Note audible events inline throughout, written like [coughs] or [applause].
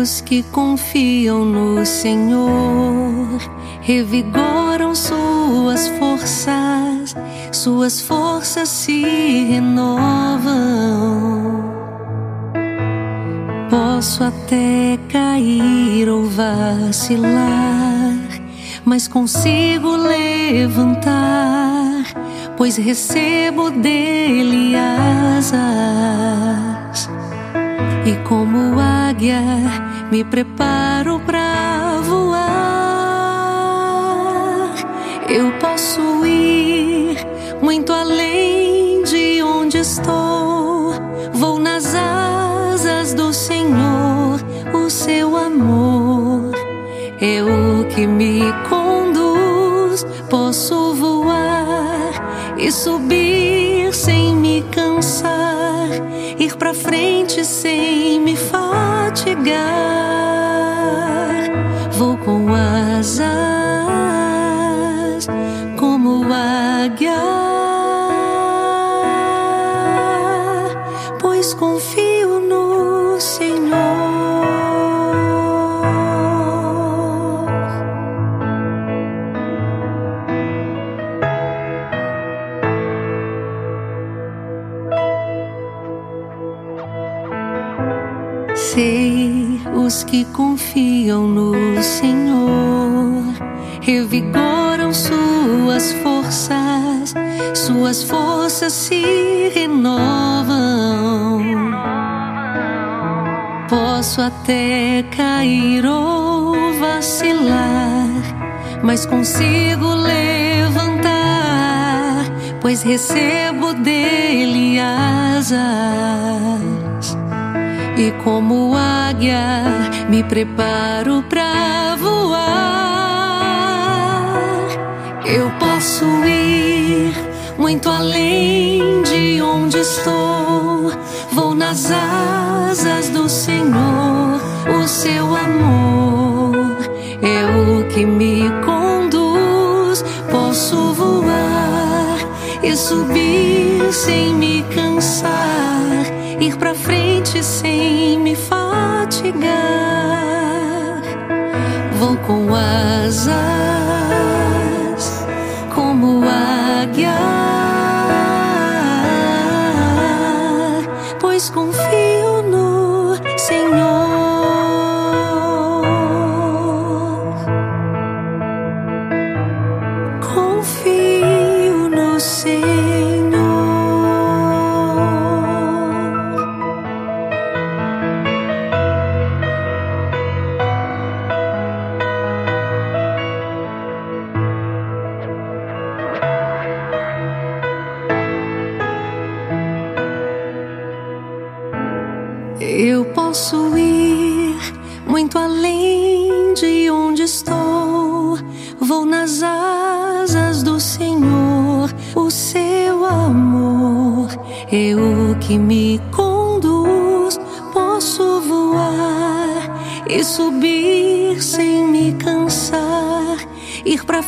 Os que confiam no Senhor revigoram suas forças, suas forças se renovam. Posso até cair ou vacilar, mas consigo levantar, pois recebo dele asas. E como águia, me preparo para voar. Eu posso ir muito além de onde estou. Vou nas asas do Senhor, o seu amor é o que me conduz. Posso voar e subir sem me cansar, ir pra frente sem me fatigar. Asas como águia, pois confio no Senhor. Sei os que confiam no revigoram suas forças, suas forças se renovam. Posso até cair ou vacilar, mas consigo levantar, pois recebo dele asas. E como águia, me preparo pra voar. Posso ir muito além de onde estou. Vou nas asas do Senhor, o seu amor é o que me conduz. Posso voar e subir sem me cansar, ir pra frente sem me fatigar. Vou com asas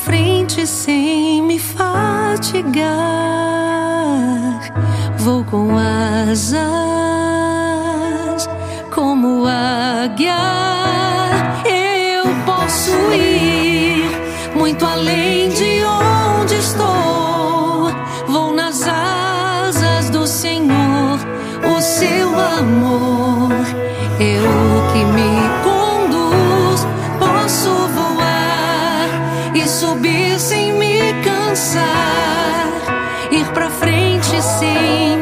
frente sem me fatigar. Vou com asas como águia. Eu posso ir muito além de onde estou. Vou nas asas do Senhor, o seu amor frente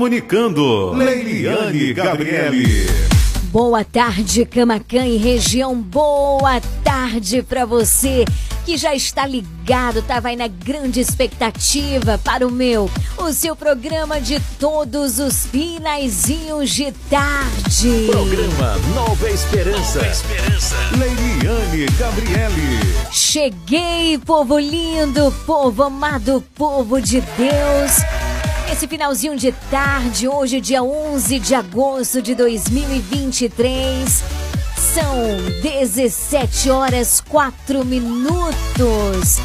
Comunicando, Leiliane Gabriele. Boa tarde, Camacan e região. Boa tarde para você que já está ligado, tá vai na grande expectativa para o meu, o seu programa de todos os finaizinhos de tarde. Programa Nova Esperança. Nova Esperança. Leiliane Gabriele. Cheguei, povo lindo, povo amado, povo de Deus. Esse finalzinho de tarde, hoje, dia 11 de agosto de 2023. São 17 horas 4 minutos.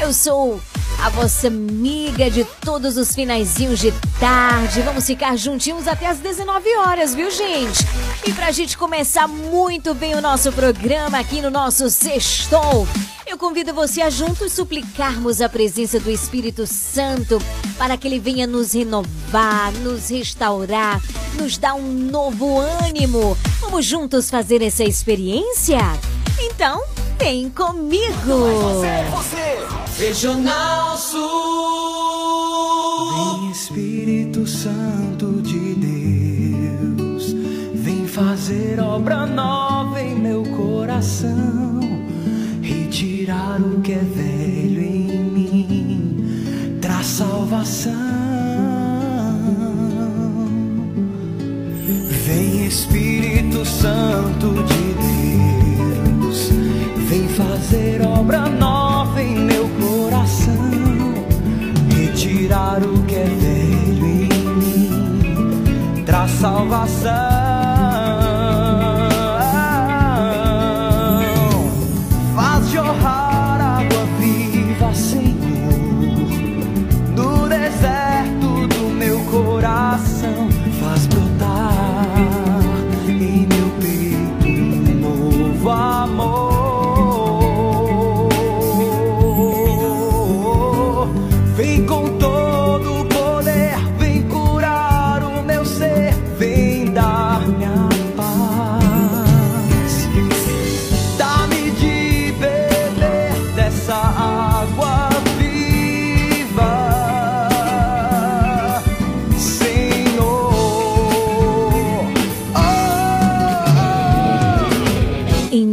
Eu sou a vossa amiga de todos os finaizinhos de tarde. Vamos ficar juntinhos até as 19 horas, viu, gente? E pra gente começar muito bem o nosso programa aqui no nosso Sextou, eu convido você a juntos suplicarmos a presença do Espírito Santo para que ele venha nos renovar, nos restaurar, nos dar um novo ânimo. Vamos juntos fazer essa experiência? Então, vem comigo! Você, você. Regional Sul. Vem Espírito Santo de Deus, vem fazer obra nova em meu coração retirar o que é velho em mim, traz salvação. Vem Espírito Santo de Deus, vem fazer obra nova em meu coração, retirar o que é velho em mim, traz salvação.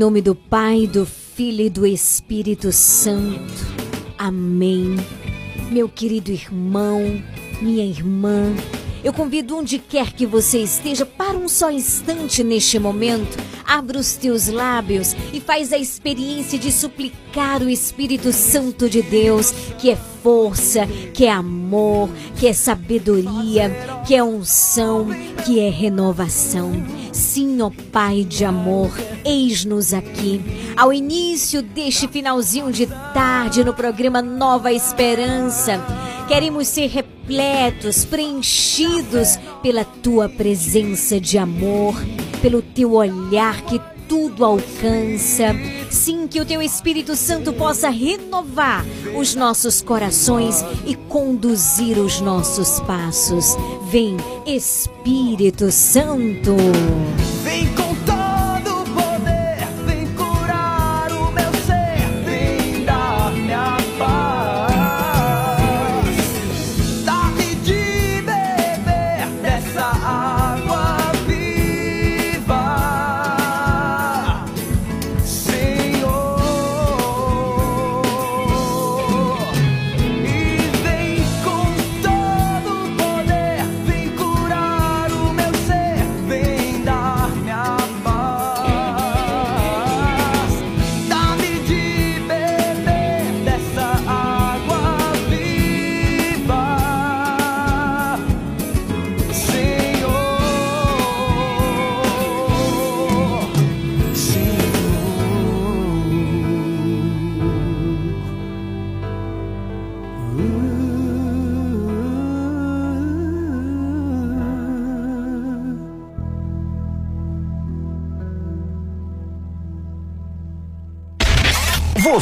Nome do Pai, do Filho e do Espírito Santo. Amém. Meu querido irmão, minha irmã, eu convido onde quer que você esteja para um só instante neste momento. Abra os teus lábios e faz a experiência de suplicar o Espírito Santo de Deus, que é força, que é amor, que é sabedoria, que é unção, que é renovação. Sim, ó Pai de amor, eis-nos aqui, ao início deste finalzinho de tarde no programa Nova Esperança. Queremos ser repletos, preenchidos pela tua presença de amor, pelo teu olhar que tudo alcança. Sim, que o teu Espírito Santo possa renovar os nossos corações e conduzir os nossos passos. Vem, Espírito Santo. Vem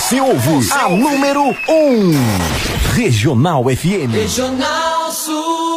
Você ouve a número 1. Um. Regional FM. Regional Sul.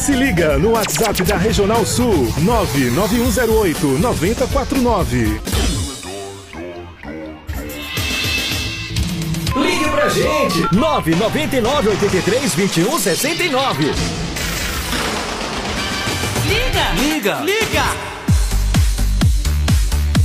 Se liga no WhatsApp da Regional Sul 99108 9049. Ligue pra gente 999 83 21 69. Liga! Liga! Liga!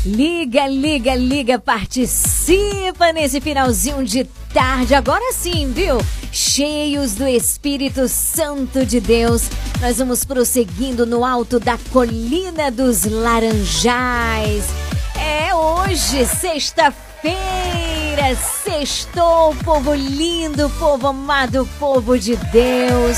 Liga, liga, liga, participa nesse finalzinho de tarde. Agora sim, viu? Cheios do Espírito Santo de Deus, nós vamos prosseguindo no alto da Colina dos Laranjais. É hoje, sexta-feira, sextou, povo lindo, povo amado, povo de Deus.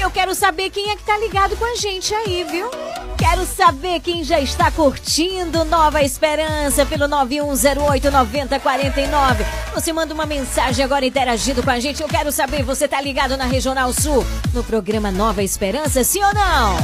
Eu quero saber quem é que tá ligado com a gente aí, viu? Quero saber quem já está curtindo Nova Esperança pelo 9108-9049. Você manda uma mensagem agora interagindo com a gente. Eu quero saber, você tá ligado na Regional Sul no programa Nova Esperança, sim ou não?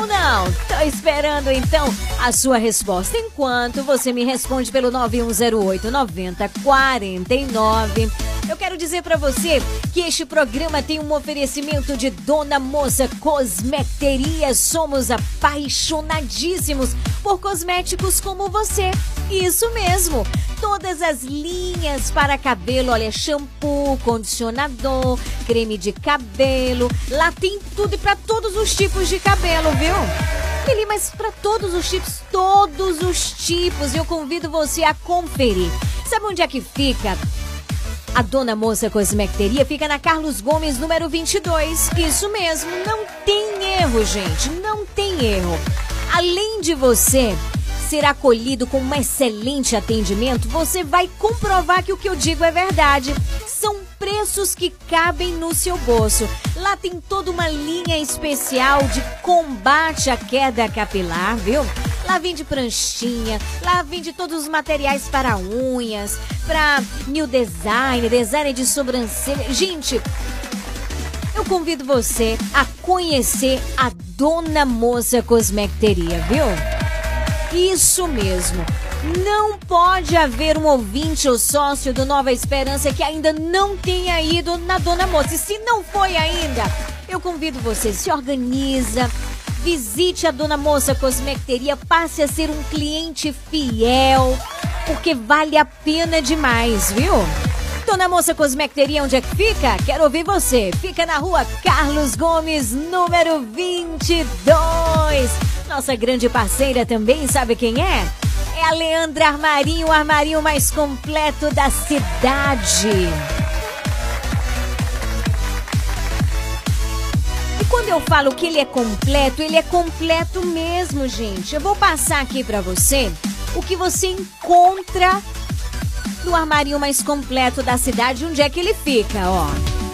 Ou não? Tô esperando então a sua resposta. Enquanto você me responde pelo 9108-9049. Eu quero dizer para você que este programa tem um oferecimento de Dona Moça Cosmeteria. Somos apaixonadíssimos por cosméticos como você. Isso mesmo. Todas as linhas para cabelo, olha, shampoo, condicionador, creme de cabelo. Lá tem tudo para todos os tipos de cabelo, viu? Lili, mas para todos os tipos, todos os tipos, eu convido você a conferir. Sabe onde é que fica? A Dona Moça Cosmecteria fica na Carlos Gomes, número 22. Isso mesmo, não tem erro, gente, não tem erro. Além de você ser acolhido com um excelente atendimento, você vai comprovar que o que eu digo é verdade. São preços que cabem no seu bolso. Lá tem toda uma linha especial de combate à queda capilar, viu? Lá vende pranchinha, lá vende todos os materiais para unhas, para new design, design de sobrancelha. Gente, eu convido você a conhecer a Dona Moça Cosmecteria, viu? Isso mesmo. Não pode haver um ouvinte ou sócio do Nova Esperança que ainda não tenha ido na Dona Moça. E se não foi ainda, eu convido você, se organiza, visite a Dona Moça Cosmecteria, passe a ser um cliente fiel, porque vale a pena demais, viu? Dona Moça Cosmecteria, onde é que fica? Quero ouvir você. Fica na rua Carlos Gomes, número 22. Nossa grande parceira também, sabe quem é? É a Leandra Armarinho, o armarinho mais completo da cidade. E quando eu falo que ele é completo, ele é completo mesmo, gente. Eu vou passar aqui para você o que você encontra no armarinho mais completo da cidade, onde é que ele fica, ó.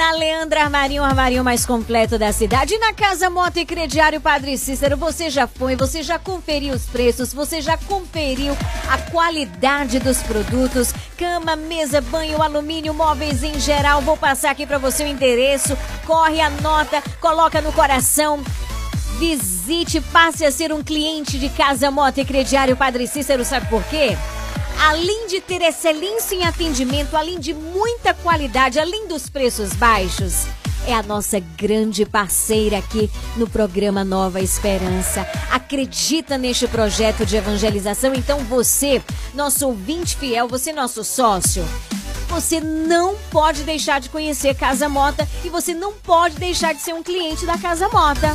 Na Leandra Armarinho, o armarinho mais completo da cidade. E na Casa Moto e Crediário Padre Cícero, você já foi, você já conferiu os preços, você já conferiu a qualidade dos produtos, cama, mesa, banho, alumínio, móveis em geral. Vou passar aqui para você o endereço. Corre, anota, coloca no coração. Visite, passe a ser um cliente de Casa Moto e Crediário Padre Cícero, sabe por quê? Além de ter excelência em atendimento, além de muita qualidade, além dos preços baixos, é a nossa grande parceira aqui no programa Nova Esperança. Acredita neste projeto de evangelização? Então você, nosso ouvinte fiel, você nosso sócio, você não pode deixar de conhecer Casa Mota e você não pode deixar de ser um cliente da Casa Mota.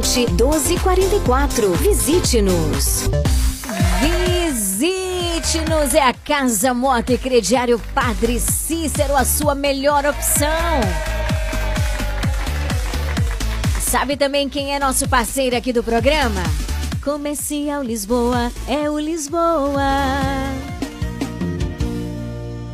1244. Visite-nos. Visite-nos, é a Casa Mota e Crediário Padre Cícero, a sua melhor opção. Sabe também quem é nosso parceiro aqui do programa? Comercial Lisboa, é o Lisboa.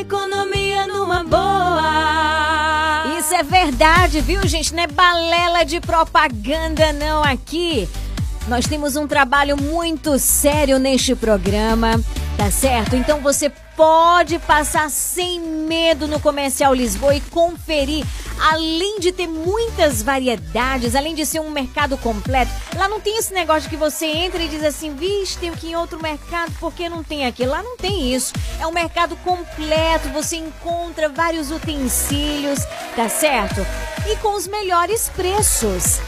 economia numa boa. Isso é verdade, viu, gente? Não é balela de propaganda, não, aqui. Nós temos um trabalho muito sério neste programa, tá certo? Então você pode passar sem medo no Comercial Lisboa e conferir. Além de ter muitas variedades, além de ser um mercado completo, lá não tem esse negócio que você entra e diz assim, vixe, tem que ir em outro mercado, porque não tem aqui? Lá não tem isso. É um mercado completo, você encontra vários utensílios, tá certo? E com os melhores preços.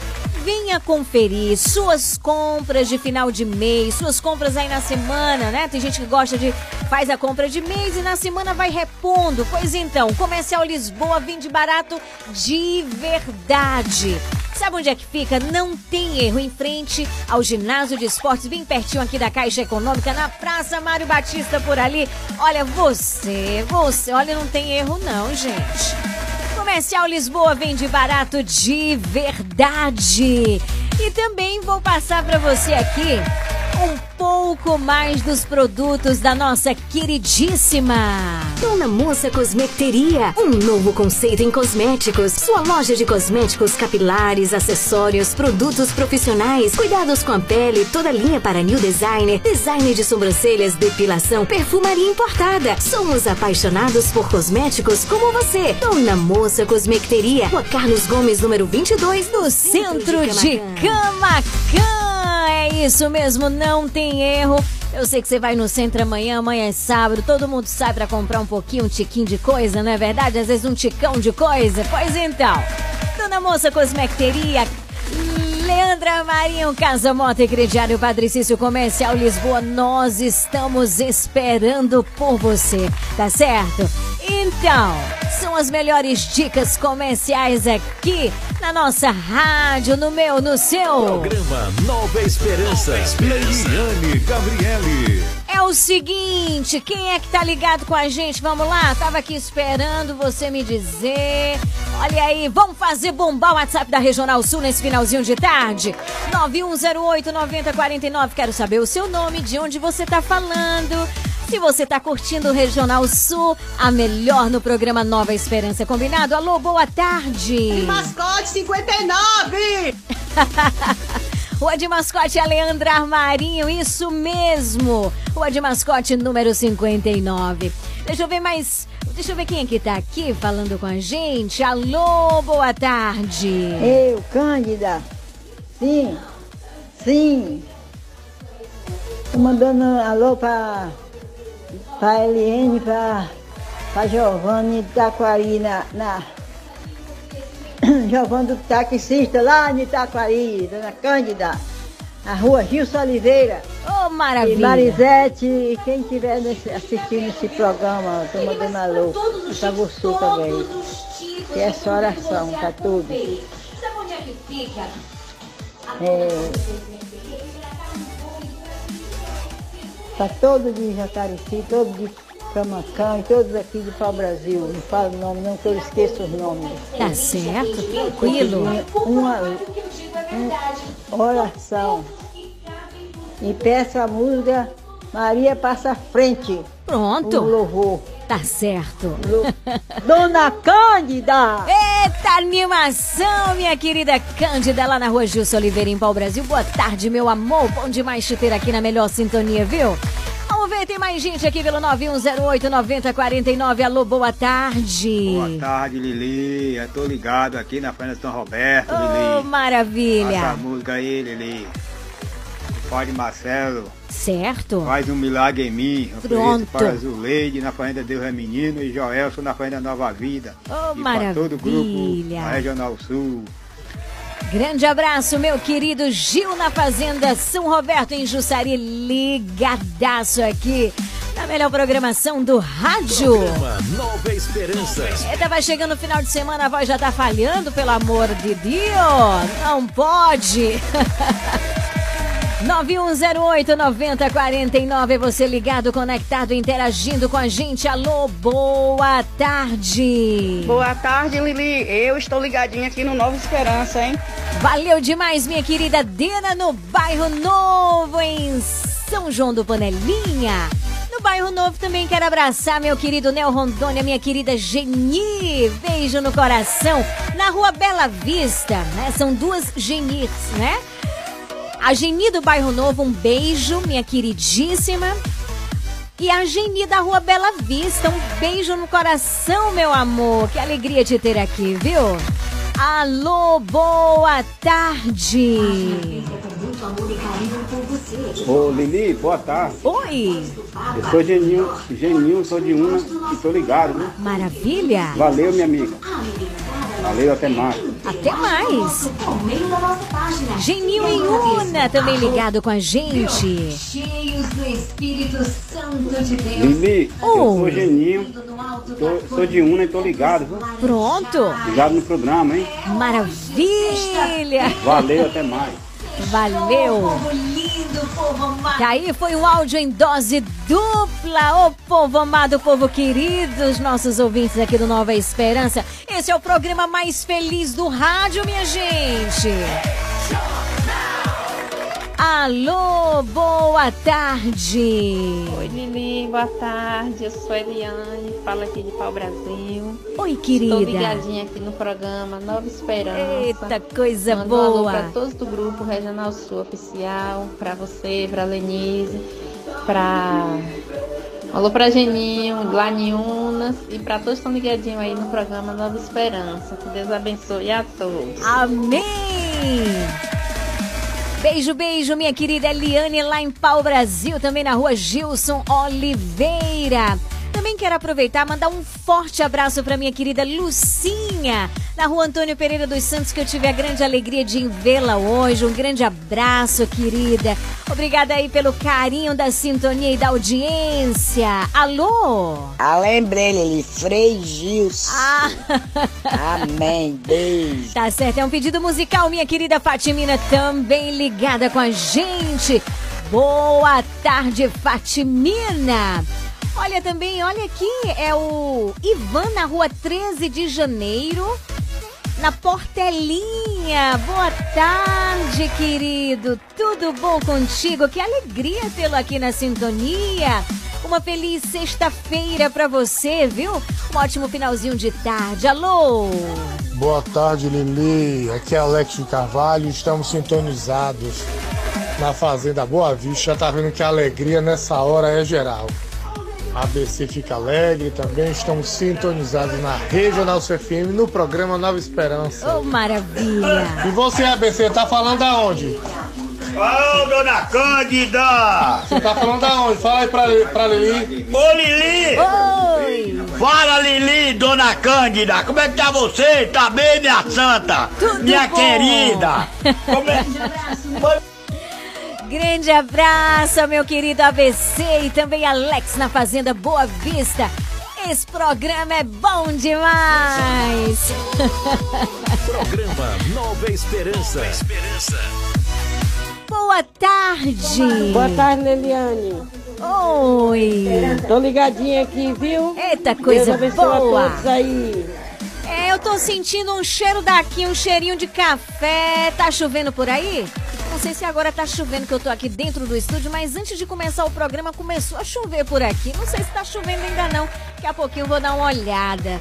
Venha conferir suas compras de final de mês, suas compras aí na semana, né? Tem gente que gosta de faz a compra de mês e na semana vai repondo. Pois então, Comercial Lisboa vende barato de verdade. Sabe onde é que fica? Não tem erro. Em frente ao ginásio de esportes, bem pertinho aqui da Caixa Econômica, na Praça Mário Batista por ali. Olha, você, você, olha, não tem erro não, gente. Comercial Lisboa vende barato de verdade. E também vou passar para você aqui um pouco mais dos produtos da nossa queridíssima Dona Moça Cosmeteria, um novo conceito em cosméticos. Sua loja de cosméticos capilares, acessórios, produtos profissionais, cuidados com a pele, toda linha para new designer, design de sobrancelhas, depilação, perfumaria importada. Somos apaixonados por cosméticos como você. Dona Moça Cosmeteria, Rua Carlos Gomes, número 22, no centro de Camacan. É isso mesmo, não tem erro. Eu sei que você vai no centro amanhã, amanhã é sábado, todo mundo sai para comprar um pouquinho, um tiquinho de coisa, não é verdade? Às vezes um ticão de coisa. Pois então, Dona Moça Cosmecteria, Leandra Marinho, Casa Mota e Crediário Padricício Comercial Lisboa, nós estamos esperando por você, tá certo? Então, são as melhores dicas comerciais aqui na nossa rádio, no meu, no seu. Programa Nova Esperança. Leiliane Gabriele. É o seguinte, quem é que tá ligado com a gente? Vamos lá? Tava aqui esperando você me dizer. Olha aí, vamos fazer bombar o WhatsApp da Regional Sul nesse finalzinho de tarde? 9108-9049. Quero saber o seu nome, de onde você tá falando. Se você tá curtindo o Regional Sul, a melhor no programa Nova Esperança. Combinado? Alô, boa tarde. Mascote 59! [laughs] Rua de Mascote a Leandra Armarinho, isso mesmo. Rua de Mascote número 59. Deixa eu ver mais. Deixa eu ver quem é que tá aqui falando com a gente. Alô, boa tarde. Eu, Cândida. Sim, sim. Tô mandando alô pra, pra Eliane, pra Giovanni Itaquari na, na [coughs] Giovanni do taxista lá em Itaquari, dona Cândida, na rua Gilson Oliveira. Ô, maravilha. E Marisete, e quem estiver assistindo esse programa, tô mandando alô. E pra você também. que essa oração para todos. Sabe onde é que fica? É, para todos de Jacareci, todos de Camancã e todos aqui de Pau Brasil. Não falo o nome não, que eu esqueço os nomes. Tá certo, tranquilo. Uma, uma oração. E peço a música Maria Passa Frente. Pronto. Um louvor. Tá certo. [laughs] Dona Cândida! Eita animação, minha querida Cândida, lá na rua Gilson Oliveira, em Pau Brasil. Boa tarde, meu amor. Bom demais te ter aqui na melhor sintonia, viu? Vamos ver, tem mais gente aqui pelo 9108-9049. Alô, boa tarde. Boa tarde, Lili. Eu tô ligado aqui na Fazenda São Roberto, Oh, Lili. maravilha. Essa música aí, Lili. Pode Marcelo. Certo. Faz um milagre em mim. Pronto. para Zuleide na Fazenda Deus é Menino e Joelson na Fazenda Nova Vida. Oh, e para todo o grupo maravilha. da Regional Sul. Grande abraço, meu querido Gil na Fazenda São Roberto, em Jussari, ligadaço aqui na melhor programação do rádio. Programa Nova Esperança. Eita, vai chegando o final de semana, a voz já tá falhando, pelo amor de Deus. Não pode. [laughs] 9108-9049, você ligado, conectado, interagindo com a gente. Alô, boa tarde. Boa tarde, Lili. Eu estou ligadinha aqui no Nova Esperança, hein? Valeu demais, minha querida Dena, no Bairro Novo, em São João do Panelinha. No Bairro Novo também quero abraçar meu querido Nel Rondônia, minha querida Geni. Beijo no coração. Na Rua Bela Vista, né? São duas Genis, né? A Geni do Bairro Novo, um beijo, minha queridíssima. E a Geni da Rua Bela Vista, um beijo no coração, meu amor. Que alegria te ter aqui, viu? Alô, boa tarde. Ô, Lili, boa tarde. Oi. Eu sou Geninho, Geninho, sou de Una e tô ligado, viu? Maravilha. Valeu, minha amiga. Valeu, até mais. Até mais. Geninho e Una também ligado com a gente. Cheios do Espírito Santo de Deus. Lili, eu sou Geninho, tô- sou de Una e tô ligado, viu? Pronto. Ligado no programa, hein? Maravilha. Valeu, até mais. Valeu. Lindo povo amado. E aí foi um áudio em dose dupla, ô povo amado, povo querido, os nossos ouvintes aqui do Nova Esperança. Esse é o programa mais feliz do rádio, minha gente. Alô, boa tarde. Oi, Lili, boa tarde. Eu sou Eliane, falo aqui de Pau Brasil. Oi, querida. Estou ligadinha aqui no programa Nova Esperança. Eita, coisa Mando um alô boa. para todos do grupo Regional Sul Oficial, para você, para Lenise, para alô para Geninho, Laniunas e para todos que estão ligadinhos aí no programa Nova Esperança. Que Deus abençoe a todos. Amém! Beijo, beijo, minha querida Eliane, lá em Pau Brasil, também na rua Gilson Oliveira. Também quero aproveitar e mandar um forte abraço para minha querida Lucinha, na rua Antônio Pereira dos Santos, que eu tive a grande alegria de vê-la hoje. Um grande abraço, querida. Obrigada aí pelo carinho da sintonia e da audiência. Alô? Ah, lembrei, Lili. Frei Gilson. Ah. [laughs] Amém. Beijo. Tá certo, é um pedido musical, minha querida Fatimina, também ligada com a gente. Boa tarde, Fatimina. Olha também, olha aqui, é o Ivan na rua 13 de janeiro, na Portelinha. Boa tarde, querido. Tudo bom contigo? Que alegria tê-lo aqui na sintonia. Uma feliz sexta-feira pra você, viu? Um ótimo finalzinho de tarde. Alô? Boa tarde, Lili. Aqui é Alex de Carvalho. Estamos sintonizados na Fazenda Boa Vista. Tá vendo que a alegria nessa hora é geral. ABC fica alegre também. Estamos sintonizados na Regional CFM no programa Nova Esperança. Oh, maravilha! E você, ABC, tá falando aonde? Ô, dona Cândida! Você tá falando aonde? Fala aí pra, pra Lili. Ô, Lili! Oi! Fala, Lili, dona Cândida! Como é que tá você? Tá bem, minha santa? Tudo minha bom. querida! [laughs] Como é... Grande abraço, meu querido ABC e também Alex na Fazenda Boa Vista. Esse programa é bom demais. [laughs] Programa Nova Esperança. Nova Esperança. Boa tarde. Boa tarde, Leliane. Oi. Tô ligadinha aqui, viu? Eita, coisa Deus boa. A todos aí. É, eu tô sentindo um cheiro daqui, um cheirinho de café. Tá chovendo por aí? Não sei se agora tá chovendo que eu tô aqui dentro do estúdio, mas antes de começar o programa começou a chover por aqui. Não sei se tá chovendo ainda não. Daqui a pouquinho eu vou dar uma olhada.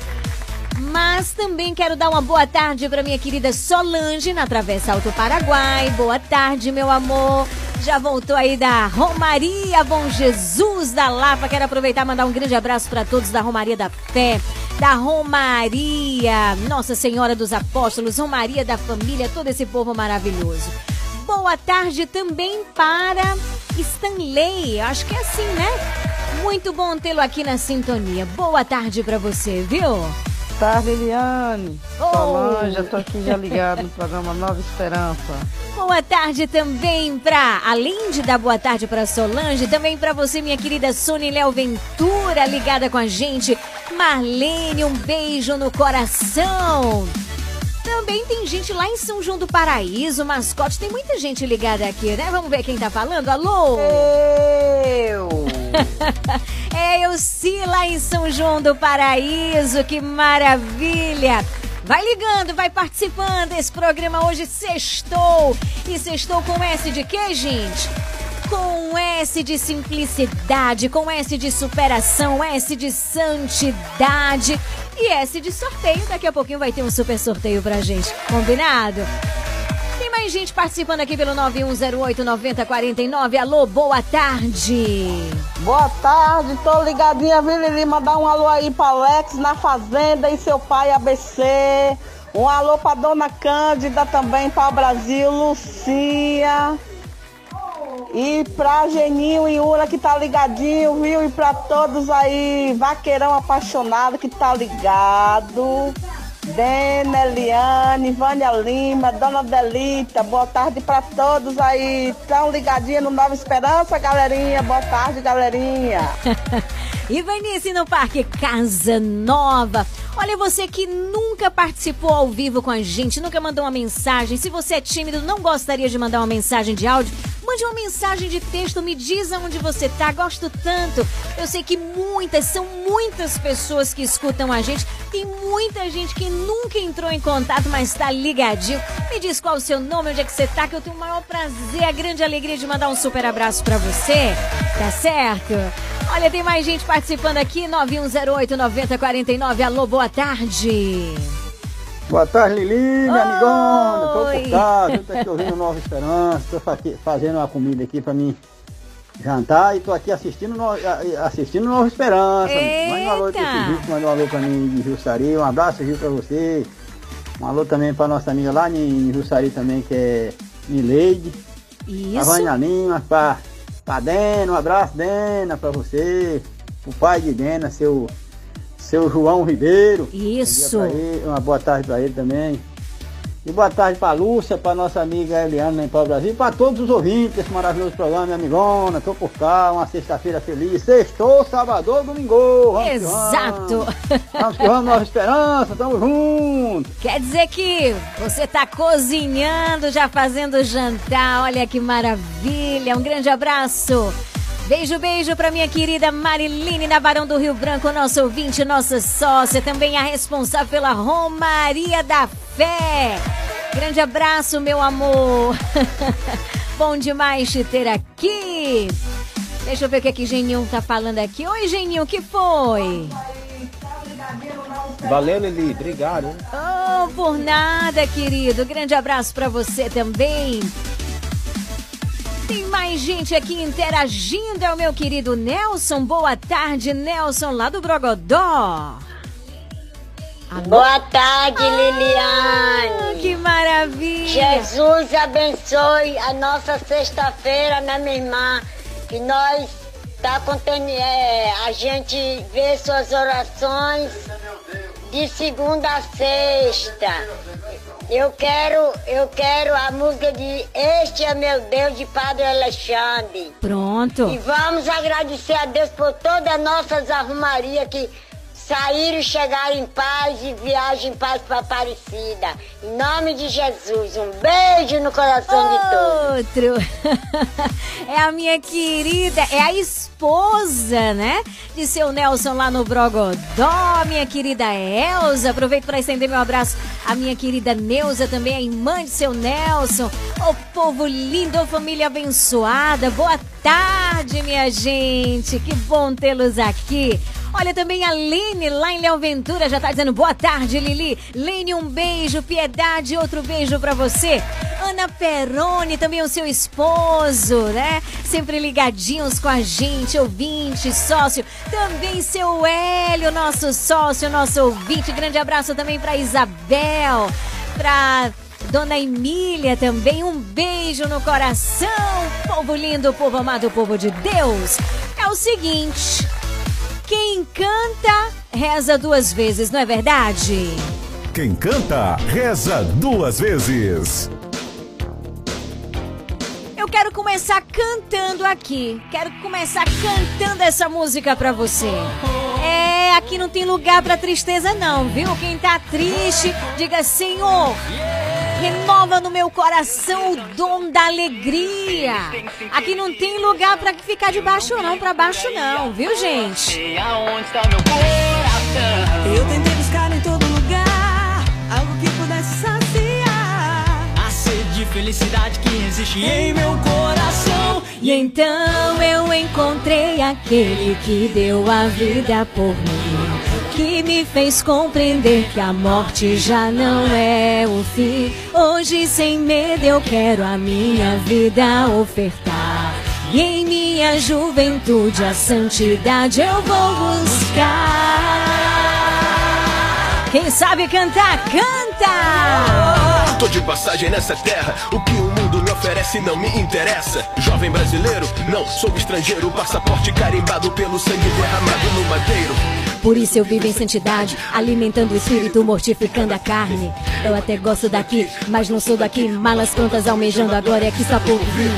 Mas também quero dar uma boa tarde para minha querida Solange na Travessa Alto Paraguai. Boa tarde, meu amor. Já voltou aí da Romaria Bom Jesus da Lapa. Quero aproveitar e mandar um grande abraço para todos da Romaria da Fé, da Romaria Nossa Senhora dos Apóstolos, Romaria da Família, todo esse povo maravilhoso. Boa tarde também para Stanley. Acho que é assim, né? Muito bom tê-lo aqui na sintonia. Boa tarde para você, viu? Tarde, Eliane. Oh. Solange, eu tô aqui já ligado no programa Nova Esperança. Boa tarde também pra, além de dar boa tarde pra Solange, também pra você, minha querida Sônia Léo Ventura, ligada com a gente. Marlene, um beijo no coração. Também tem gente lá em São João do Paraíso, mascote. Tem muita gente ligada aqui, né? Vamos ver quem tá falando. Alô? Eu! [laughs] é eu sim lá em São João do Paraíso, que maravilha! Vai ligando, vai participando. Esse programa hoje sextou. E sextou com S de quê, gente? Com S de simplicidade, com S de superação, S de santidade e S de sorteio. Daqui a pouquinho vai ter um super sorteio pra gente. Combinado? Mais gente participando aqui pelo 9108-9049. Alô, boa tarde. Boa tarde, tô ligadinha, viu, Lili? Mandar um alô aí pra Alex na Fazenda e seu pai ABC. Um alô pra Dona Cândida também, para o Brasil, Lucia. E pra Geninho e Ura que tá ligadinho, viu? E pra todos aí, vaqueirão apaixonado que tá ligado. Dena, Eliane, Vânia Lima, Dona Delita, boa tarde pra todos aí. Tão ligadinho no Nova Esperança, galerinha. Boa tarde, galerinha. [laughs] Ivanice no Parque Casa Nova. Olha, você que nunca participou ao vivo com a gente, nunca mandou uma mensagem. Se você é tímido, não gostaria de mandar uma mensagem de áudio, mande uma mensagem de texto, me diz aonde você tá. Gosto tanto. Eu sei que muitas, são muitas pessoas que escutam a gente. Tem muita gente que nunca entrou em contato, mas tá ligadinho. Me diz qual o seu nome, onde é que você tá, que eu tenho o maior prazer, a grande alegria de mandar um super abraço para você. Tá certo? Olha, tem mais gente participando aqui, 9108-9049. Alô, boa tarde. Boa tarde, Lili, minha amigona. Tô por casa, tô aqui ouvindo Nova Esperança, tô fazendo uma comida aqui pra mim jantar e tô aqui assistindo, no, assistindo Nova Esperança. Eita. Manda um alô pra esse Gil, manda um alô pra mim de Jussari. Um abraço, Gil, pra você. Um alô também pra nossa amiga lá em Jussari também, que é Mileide. Isso. A Vânia Lima, pra, pra Dena, um abraço, Dena, pra você. O pai de Dena, seu, seu João Ribeiro. Isso. Ele, uma boa tarde pra ele também. E boa tarde para Lúcia, para nossa amiga Eliana em Pau Brasil, para todos os ouvintes desse maravilhoso programa, minha amigona. Tô por cá, uma sexta-feira feliz. Sextou, sábado, domingo. Vamos Exato. Vamos. que vamos, Nova Esperança, tamo junto. Quer dizer que você tá cozinhando, já fazendo jantar. Olha que maravilha. Um grande abraço. Beijo, beijo pra minha querida Mariline na Barão do Rio Branco, nosso ouvinte, nossa sócia, também a responsável pela Romaria da Fé. Grande abraço, meu amor. [laughs] Bom demais te ter aqui. Deixa eu ver o que, é que Geninho tá falando aqui. Oi, Geninho, o que foi? Valeu, Lili. Obrigado. Hein? Oh, por nada, querido. Grande abraço pra você também. Tem mais gente aqui interagindo, é o meu querido Nelson. Boa tarde, Nelson, lá do Brogodó. Alô? Boa tarde, ah, Liliane. Que maravilha. Jesus abençoe a nossa sexta-feira, né, minha irmã? Que nós tá contendo, é, a gente vê suas orações de segunda a sexta. Eu quero, eu quero a música de Este é meu Deus de Padre Alexandre. Pronto. E vamos agradecer a Deus por todas as nossas arrumarias que saíram e chegaram em paz e viagem em paz para Aparecida. Em nome de Jesus, um beijo no coração de todos. Outro. [laughs] é a minha querida, é a esposa, né? De seu Nelson lá no Brogodó, minha querida Elza. Aproveito para estender meu abraço à minha querida Neuza, também a irmã de seu Nelson. Ô povo lindo, ô família abençoada. Boa tarde, minha gente. Que bom tê-los aqui. Olha também a Lene lá em Léo Ventura já tá dizendo boa tarde, Lili. Lene, um beijo. Piedade, outro beijo para você. Ana Peroni, também o seu esposo, né? Sempre ligadinhos com a gente, ouvinte, sócio. Também seu Hélio, nosso sócio, nosso ouvinte. Grande abraço também para Isabel, para Dona Emília também, um beijo no coração. Povo lindo, povo amado, povo de Deus. É o seguinte. Quem canta, reza duas vezes, não é verdade? Quem canta, reza duas vezes. Eu quero começar cantando aqui. Quero começar cantando essa música pra você. É, aqui não tem lugar pra tristeza não, viu? Quem tá triste, diga Senhor, renova no meu coração o dom da alegria. Aqui não tem lugar para ficar de baixo não, para baixo não, viu, gente? Aonde está meu coração? Eu tentei buscar em todo lugar algo que pudesse saciar a sede de felicidade que existe em meu coração. E então eu encontrei aquele que deu a vida por mim. Que me fez compreender que a morte já não é o fim. Hoje, sem medo, eu quero a minha vida ofertar. E em minha juventude, a santidade eu vou buscar. Quem sabe cantar, canta! Tô de passagem nessa terra, o que o mundo me oferece não me interessa. Jovem brasileiro, não sou estrangeiro, passaporte carimbado pelo sangue derramado no madeiro. Por isso eu vivo em santidade, alimentando o espírito, mortificando a carne. Eu até gosto daqui, mas não sou daqui. Malas prontas almejando a glória que está por vir.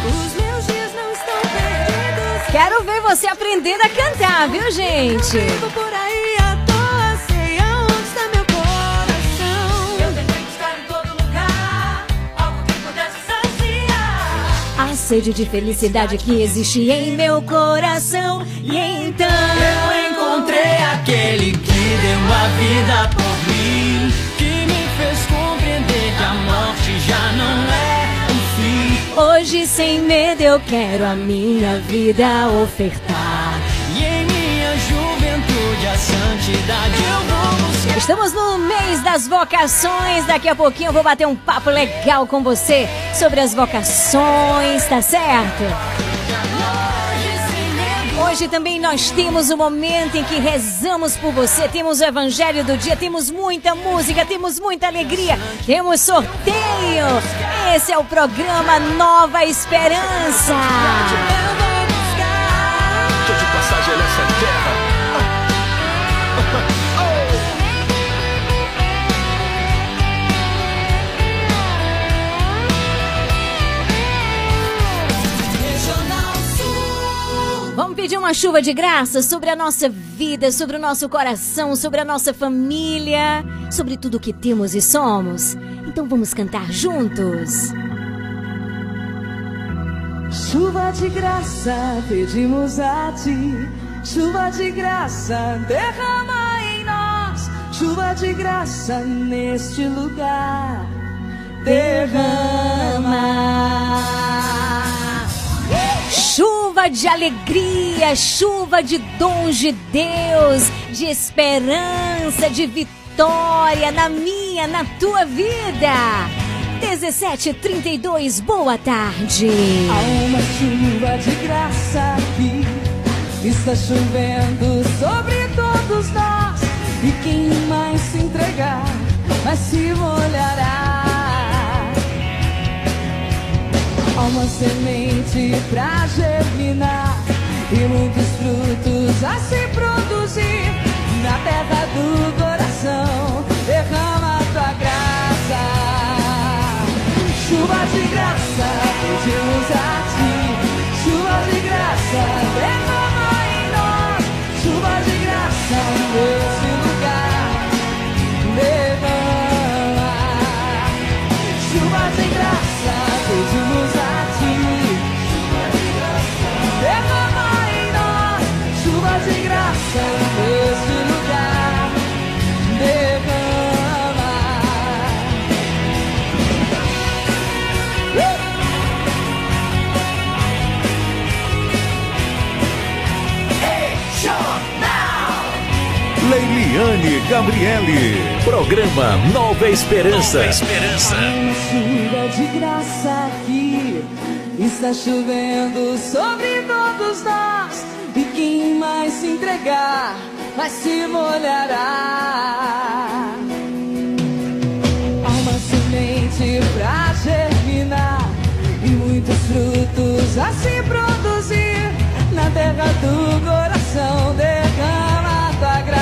Quero ver você aprendendo a cantar, viu, gente? Vivo por aí à toa, sei aonde está meu coração. Eu tentei buscar em todo lugar algo que pudesse saciar. A sede de felicidade que existe em meu coração. E então encontrei aquele que deu a vida por mim, que me fez compreender que a morte já não é o fim. Hoje, sem medo, eu quero a minha vida ofertar. E em minha juventude a santidade eu vou buscar. Estamos no mês das vocações. Daqui a pouquinho eu vou bater um papo legal com você sobre as vocações, tá certo? Hoje também nós temos o momento em que rezamos por você, temos o evangelho do dia, temos muita música, temos muita alegria, temos sorteio. Esse é o programa Nova Esperança. Vamos pedir uma chuva de graça sobre a nossa vida, sobre o nosso coração, sobre a nossa família, sobre tudo que temos e somos. Então vamos cantar juntos. Chuva de graça, pedimos a ti. Chuva de graça, derrama em nós. Chuva de graça neste lugar. Derrama. Chuva de alegria, chuva de dons de Deus, de esperança, de vitória na minha, na tua vida. 1732, boa tarde. Há uma chuva de graça aqui. Está chovendo sobre todos nós. E quem mais se entregar, mais se molhará. Há uma semente pra germinar e muitos frutos a se produzir na terra do coração. Derrama tua graça, chuva de graça, pedimos a. Eliane Gabriele. Programa Nova Esperança. Nova Esperança. Chuva de graça aqui. Está chovendo sobre todos nós. E quem mais se entregar, vai se molhará. Há uma semente pra germinar. E muitos frutos a se produzir. Na terra do coração derrama tua graça.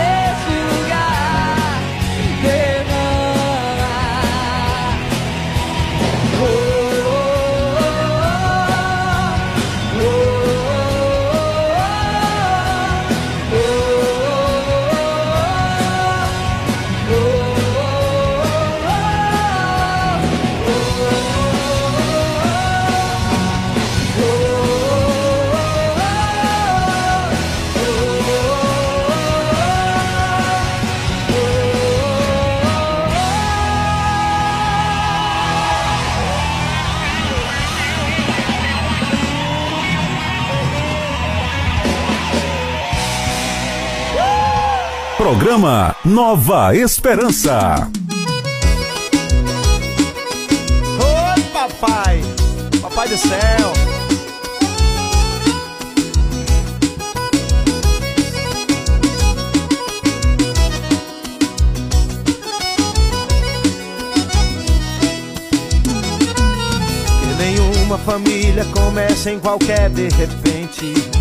Programa Nova Esperança. Ô papai, papai do céu. Que nenhuma família começa em qualquer de repente.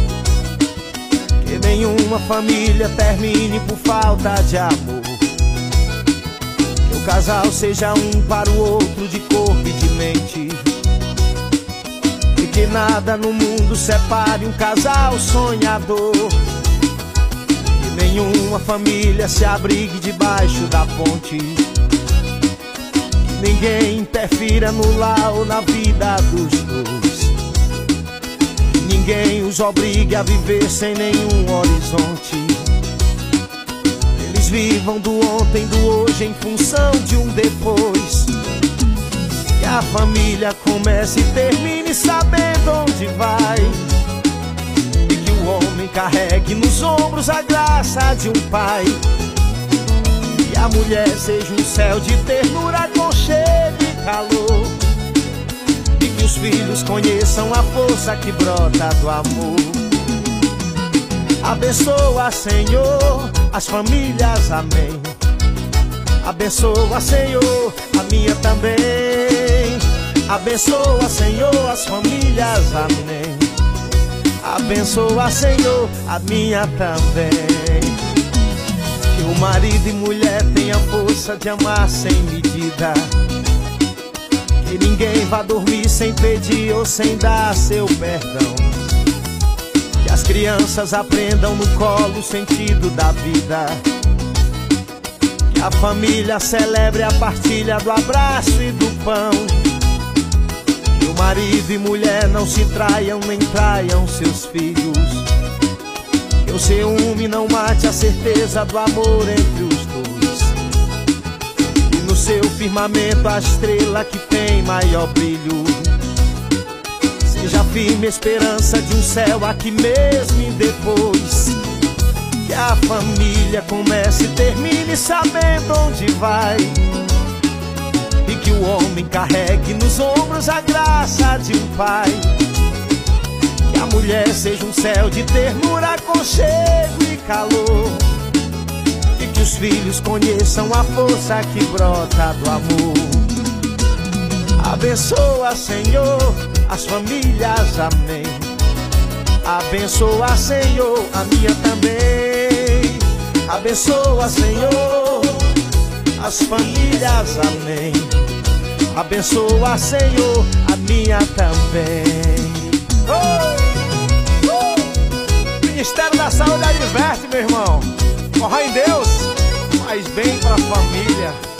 Nenhuma família termine por falta de amor. Que o casal seja um para o outro de corpo e de mente. E que nada no mundo separe um casal sonhador. Que nenhuma família se abrigue debaixo da ponte. Que ninguém interfira no lar ou na vida dos dois. Ninguém os obrigue a viver sem nenhum horizonte. Eles vivam do ontem, do hoje em função de um depois. Que a família comece e termine sabendo onde vai. E que o homem carregue nos ombros a graça de um pai. Que a mulher seja um céu de ternura, aconchego e calor. Os filhos conheçam a força que brota do amor. Abençoa, Senhor, as famílias, amém. Abençoa, Senhor, a minha também. Abençoa, Senhor, as famílias, amém. Abençoa, Senhor, a minha também. Que o marido e mulher tenham força de amar sem medida. Que ninguém vá dormir sem pedir ou sem dar seu perdão. Que as crianças aprendam no colo o sentido da vida. Que a família celebre a partilha do abraço e do pão. Que o marido e mulher não se traiam nem traiam seus filhos. Que o ciúme não mate a certeza do amor entre os dois. E no seu firmamento a estrela que tem maior brilho. Seja firme esperança de um céu aqui mesmo e depois. Que a família comece e termine sabendo onde vai. E que o homem carregue nos ombros a graça de um pai. Que a mulher seja um céu de ternura, aconchego e calor. E que os filhos conheçam a força que brota do amor. Abençoa, Senhor, as famílias, amém. Abençoa, Senhor, a minha também. Abençoa, Senhor, as famílias, amém. Abençoa, Senhor, a minha também. Oh! Oh! Ministério da Saúde adverte, meu irmão. Corra em Deus, faz bem pra família.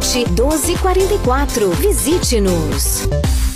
1244. Visite-nos.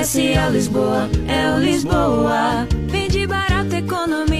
Comercial Lisboa, é o Lisboa. Vende barato, economia.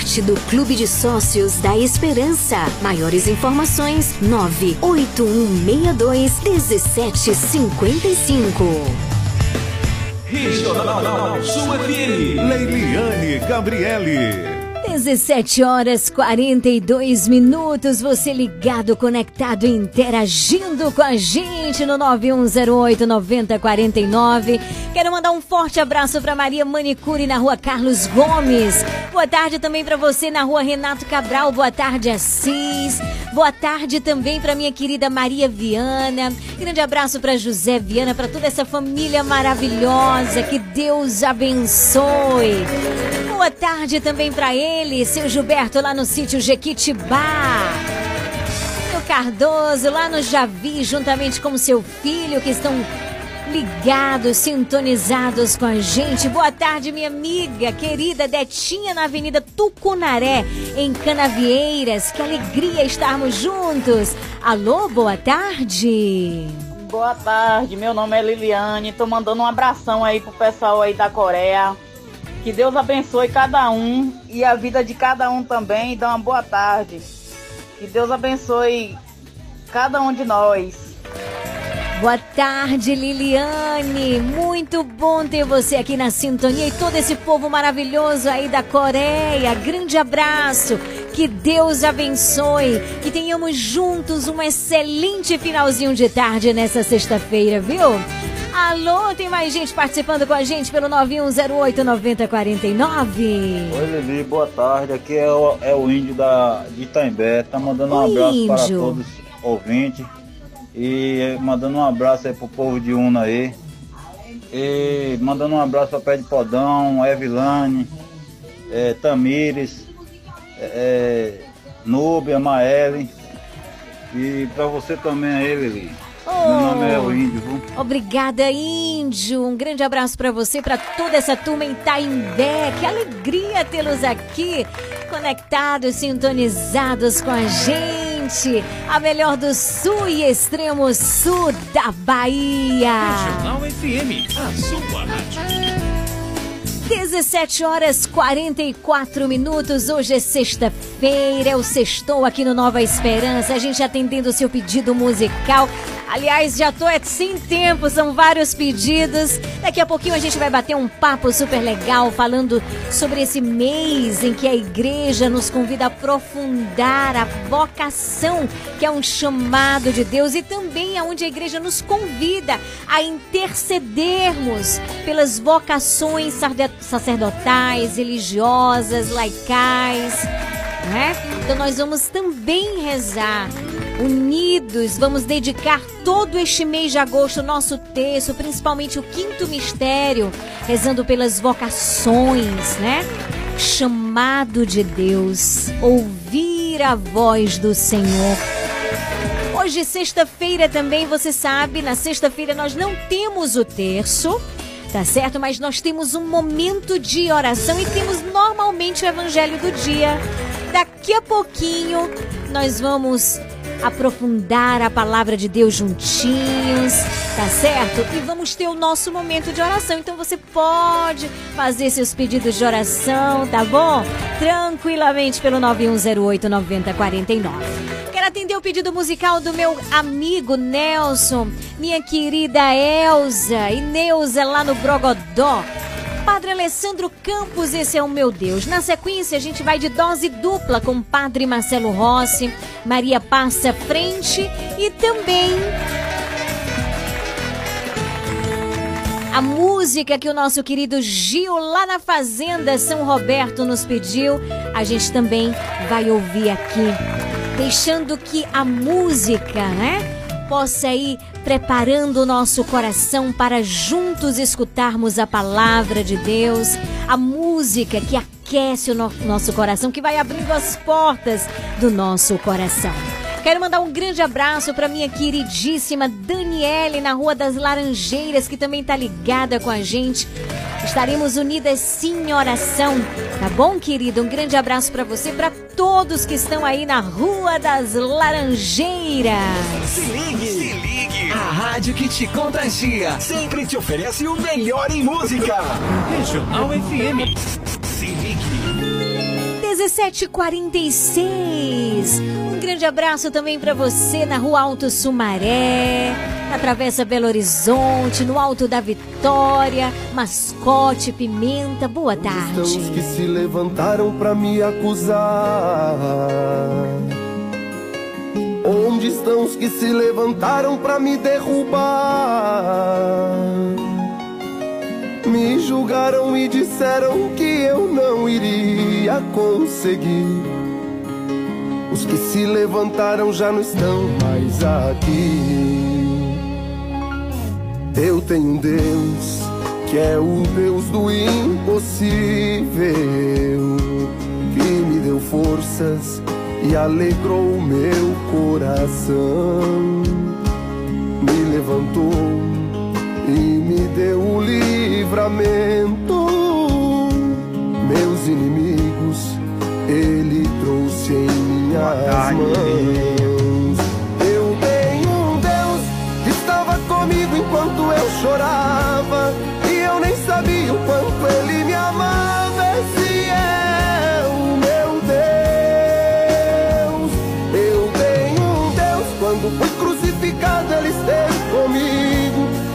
Parte do Clube de Sócios da Esperança. Maiores informações: 98162 1755. Regional Sul FM. Leiliane Gabriele. 17 horas 42 minutos, você ligado, conectado, interagindo com a gente no 9108 9049. Quero mandar um forte abraço para Maria Manicure na rua Carlos Gomes. Boa tarde também para você na rua Renato Cabral. Boa tarde, Assis. Boa tarde também para minha querida Maria Viana. Grande abraço para José Viana, para toda essa família maravilhosa. Que Deus abençoe. Boa tarde também para ele, seu Gilberto, lá no sítio Jequitibá. Seu Cardoso, lá no Javi, juntamente com seu filho, que estão ligados, sintonizados com a gente. Boa tarde, minha amiga querida Detinha, na Avenida Tucunaré, em Canavieiras. Que alegria estarmos juntos. Alô, boa tarde. Boa tarde, meu nome é Liliane. Tô mandando um abração aí pro pessoal aí da Coreia. Que Deus abençoe cada um e a vida de cada um também. Dá uma boa tarde. Que Deus abençoe cada um de nós. Boa tarde, Liliane. Muito bom ter você aqui na sintonia e todo esse povo maravilhoso aí da Coreia. Grande abraço. Que Deus abençoe. Que tenhamos juntos um excelente finalzinho de tarde nessa sexta-feira, viu? Alô, tem mais gente participando com a gente pelo 9108-9049. Oi, Lili, boa tarde. Aqui é o, é o índio da, de Itaimbé. Tá mandando um abraço para todos os ouvintes. E eh, mandando um abraço aí pro povo de Una aí. E mandando um abraço para Pé de Podão, Evilane, eh, Tamires, eh, Núbia, Maeli. E para você também aí, Lili. Meu nome é o Índio, viu? Obrigada, Índio. Um grande abraço para você, para toda essa turma em Taimbé. Que alegria tê-los aqui, conectados, sintonizados com a gente. A melhor do sul e extremo sul da Bahia. Regional FM, a sua rádio. 17 horas 44 minutos. Hoje é sexta-feira, é o sextou aqui no Nova Esperança. A gente atendendo o seu pedido musical. Aliás, já tô é sem tempo, são vários pedidos. Daqui a pouquinho a gente vai bater um papo super legal falando sobre esse mês em que a igreja nos convida a aprofundar a vocação, que é um chamado de Deus, e também aonde a igreja nos convida a intercedermos pelas vocações sacerdotais, religiosas, laicais. Né? Então nós vamos também rezar unidos, vamos dedicar todo este mês de agosto nosso texto, principalmente o quinto mistério, rezando pelas vocações, né? Chamado de Deus, ouvir a voz do Senhor. Hoje, sexta-feira também, você sabe, na sexta-feira nós não temos o terço, tá certo? Mas nós temos um momento de oração e temos normalmente o evangelho do dia. Daqui a pouquinho nós vamos aprofundar a palavra de Deus juntinhos, tá certo? E vamos ter o nosso momento de oração. Então você pode fazer seus pedidos de oração, tá bom? Tranquilamente pelo 9108 9049. Atender o pedido musical do meu amigo Nelson, minha querida Elza e Neuza lá no Brogodó. Padre Alessandro Campos, esse é o meu Deus. Na sequência, a gente vai de dose dupla com Padre Marcelo Rossi, Maria Passa Frente e também a música que o nosso querido Gil lá na Fazenda São Roberto nos pediu. A gente também vai ouvir aqui, deixando que a música, né? possa ir preparando o nosso coração para juntos escutarmos a palavra de Deus, a música que aquece o no nosso coração, que vai abrindo as portas do nosso coração. Quero mandar um grande abraço para minha queridíssima Daniele na Rua das Laranjeiras, que também está ligada com a gente. Estaremos unidas sim em oração, tá bom, querido? Um grande abraço para você, para todos que estão aí na Rua das Laranjeiras. Se ligue, se ligue. A rádio que te contagia sempre te oferece o melhor em música. Regional FM. Se ligue. 1746. Um grande abraço também para você na Rua Alto Sumaré, na Travessa Belo Horizonte, no Alto da Vitória, Mascote, Pimenta. Boa tarde. Cristãos que se levantaram para me acusar. Onde estão os que se levantaram para me derrubar? Me julgaram e disseram que eu não iria conseguir. Os que se levantaram já não estão mais aqui. Eu tenho um Deus que é o Deus do impossível, que me deu forças e alegrou o meu coração. Me levantou e me deu o livramento. Meus inimigos, ele trouxe em minhas mãos. Eu tenho um Deus que estava comigo enquanto eu chorava. E eu nem sabia o quanto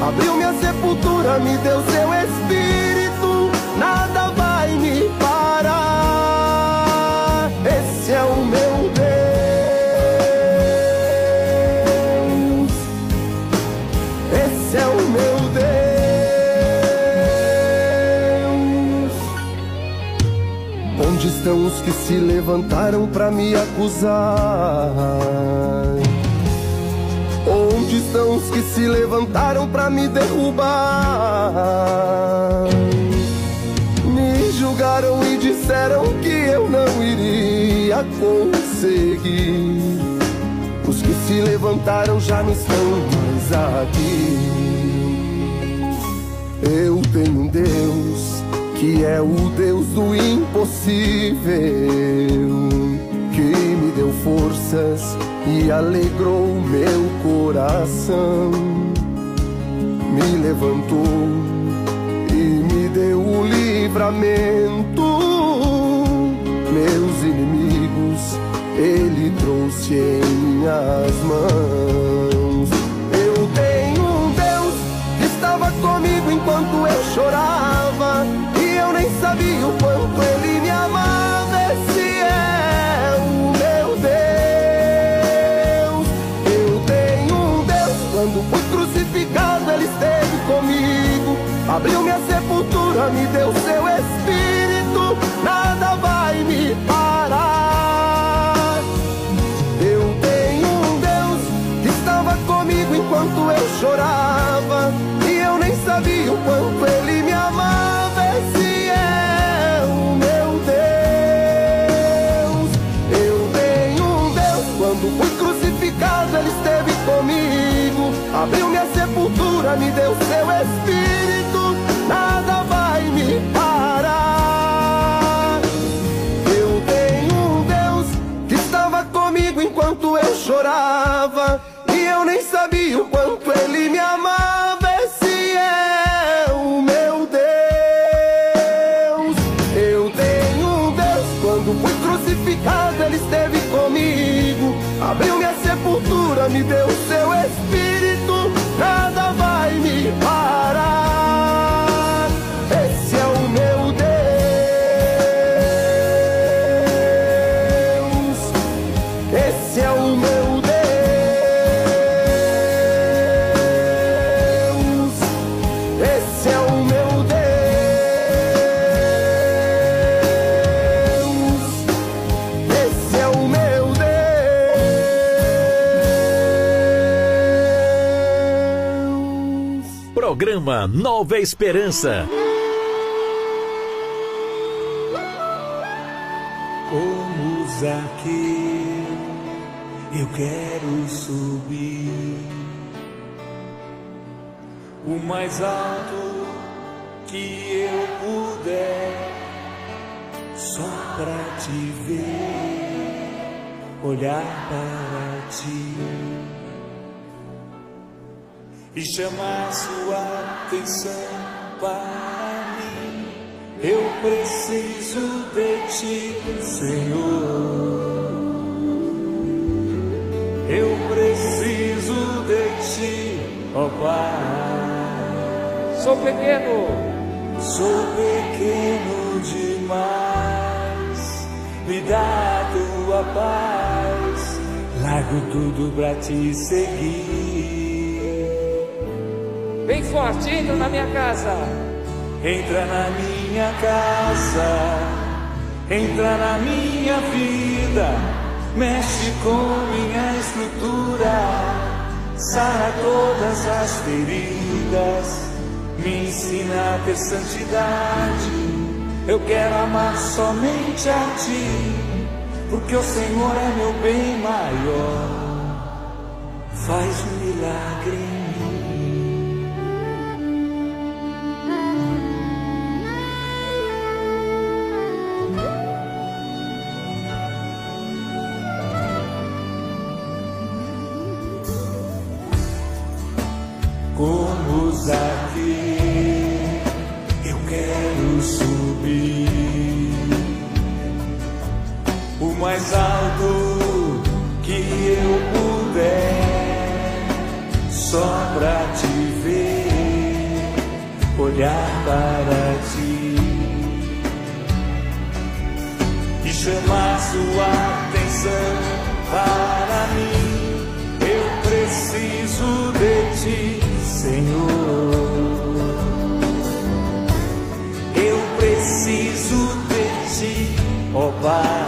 Abriu minha sepultura, me deu seu espírito, nada vai me parar. Esse é o meu Deus. Esse é o meu Deus. Onde estão os que se levantaram para me acusar? Onde estão os que se levantaram para me derrubar? Me julgaram e disseram que eu não iria conseguir. Os que se levantaram já não estão mais aqui. Eu tenho um Deus que é o Deus do impossível, que me deu forças e alegrou meu coração. Me levantou e me deu o livramento. Meus inimigos ele trouxe em minhas mãos. Eu tenho um Deus que estava comigo enquanto sepultura, me deu seu Programa Nova Esperança. Como Zaqueu, eu quero subir o mais alto que eu puder, só pra te ver, olhar para ti e chamar sua atenção para mim. Eu preciso de ti, Senhor. Eu preciso de ti, ó Pai. Sou pequeno, sou pequeno demais. Me dá a tua paz. Largo tudo pra te seguir. Bem forte, entra na minha casa. Entra na minha casa. Entra na minha vida. Mexe com minha estrutura. Sara todas as feridas. Me ensina a ter santidade. Eu quero amar somente a ti. Porque o Senhor é meu bem maior. Faz um milagre olhar para ti e chamar sua atenção para mim. Eu preciso de ti, Senhor. Eu preciso de ti, ó Pai.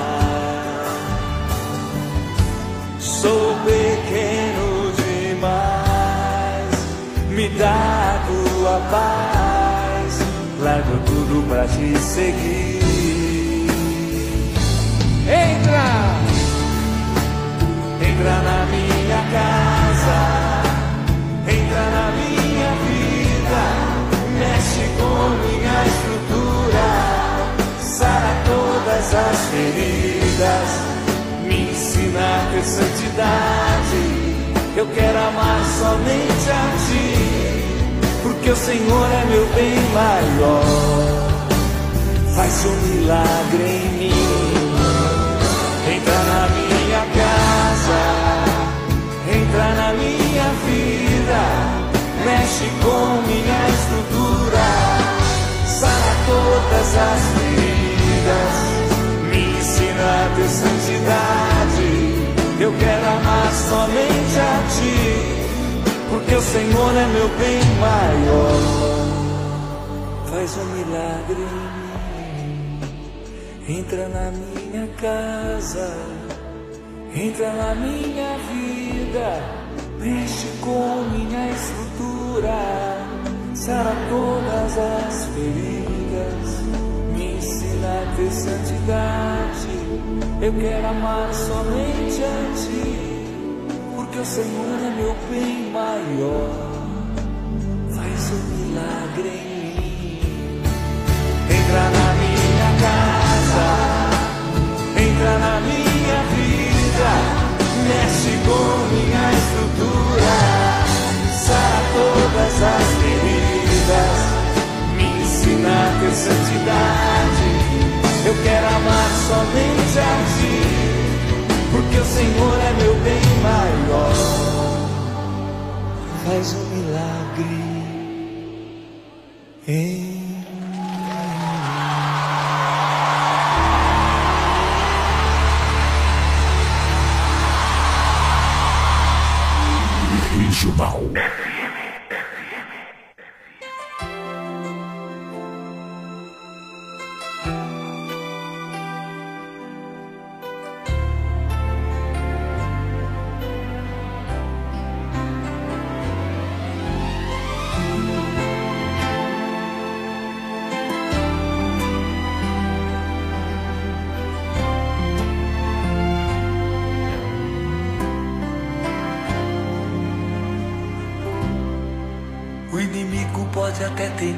dando tudo pra te seguir. Entra, entra na minha casa, entra na minha vida, mexe com minha estrutura, sara todas as feridas, me ensina a ter santidade. Eu quero amar somente a ti porque o Senhor é meu bem maior. Faz um milagre em mim. Entra na minha casa, entra na minha vida, mexe com minha estrutura, sara todas as feridas, me ensina a ter santidade. Eu quero amar somente a ti, porque o Senhor é meu bem maior. Faz um milagre em mim, entra na minha casa, entra na minha vida, mexe com minha estrutura, sara todas as feridas, me ensina a ter santidade. Eu quero amar somente a ti, porque o Senhor é meu bem maior. Faz um milagre em mim, entra na minha casa, entra na minha vida, mexe com minha estrutura, sara todas as feridas, me ensina a ter santidade. Eu quero amar somente a ti, porque o Senhor é meu bem maior. Faz um milagre em Regional.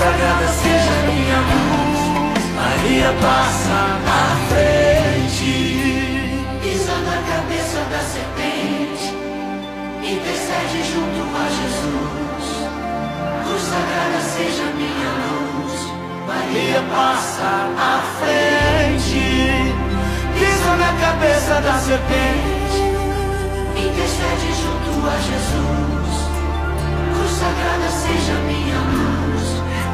Sagrada seja minha luz. Maria passa à frente, Pisa na cabeça da serpente, intercede junto a Jesus. Cruz sagrada seja minha luz. Maria passa à frente, pisa na cabeça da serpente, intercede junto a Jesus. Cruz sagrada seja minha luz.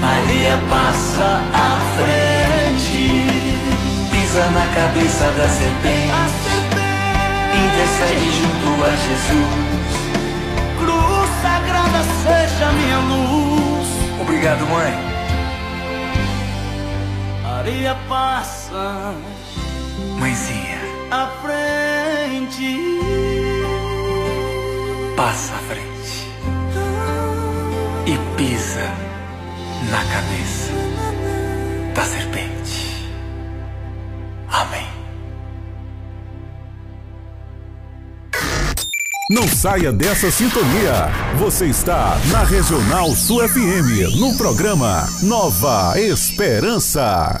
Maria passa à frente, pisa na cabeça da serpente, intercede junto a Jesus. Cruz sagrada seja minha luz. Obrigado, mãe. Maria passa Mãezinha, à frente. passa à frente na cabeça da serpente. Amém. Não saia dessa sintonia. Você está na Regional Sul FM, no programa Nova Esperança.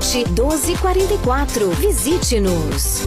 1244. Visite-nos.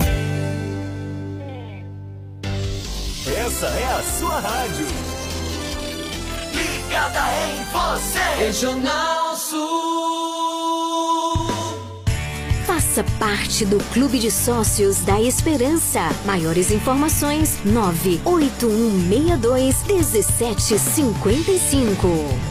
Essa é a sua rádio. Ligada em você. Regional Sul. Faça parte do Clube de Sócios da Esperança. Maiores informações: 98162 1755.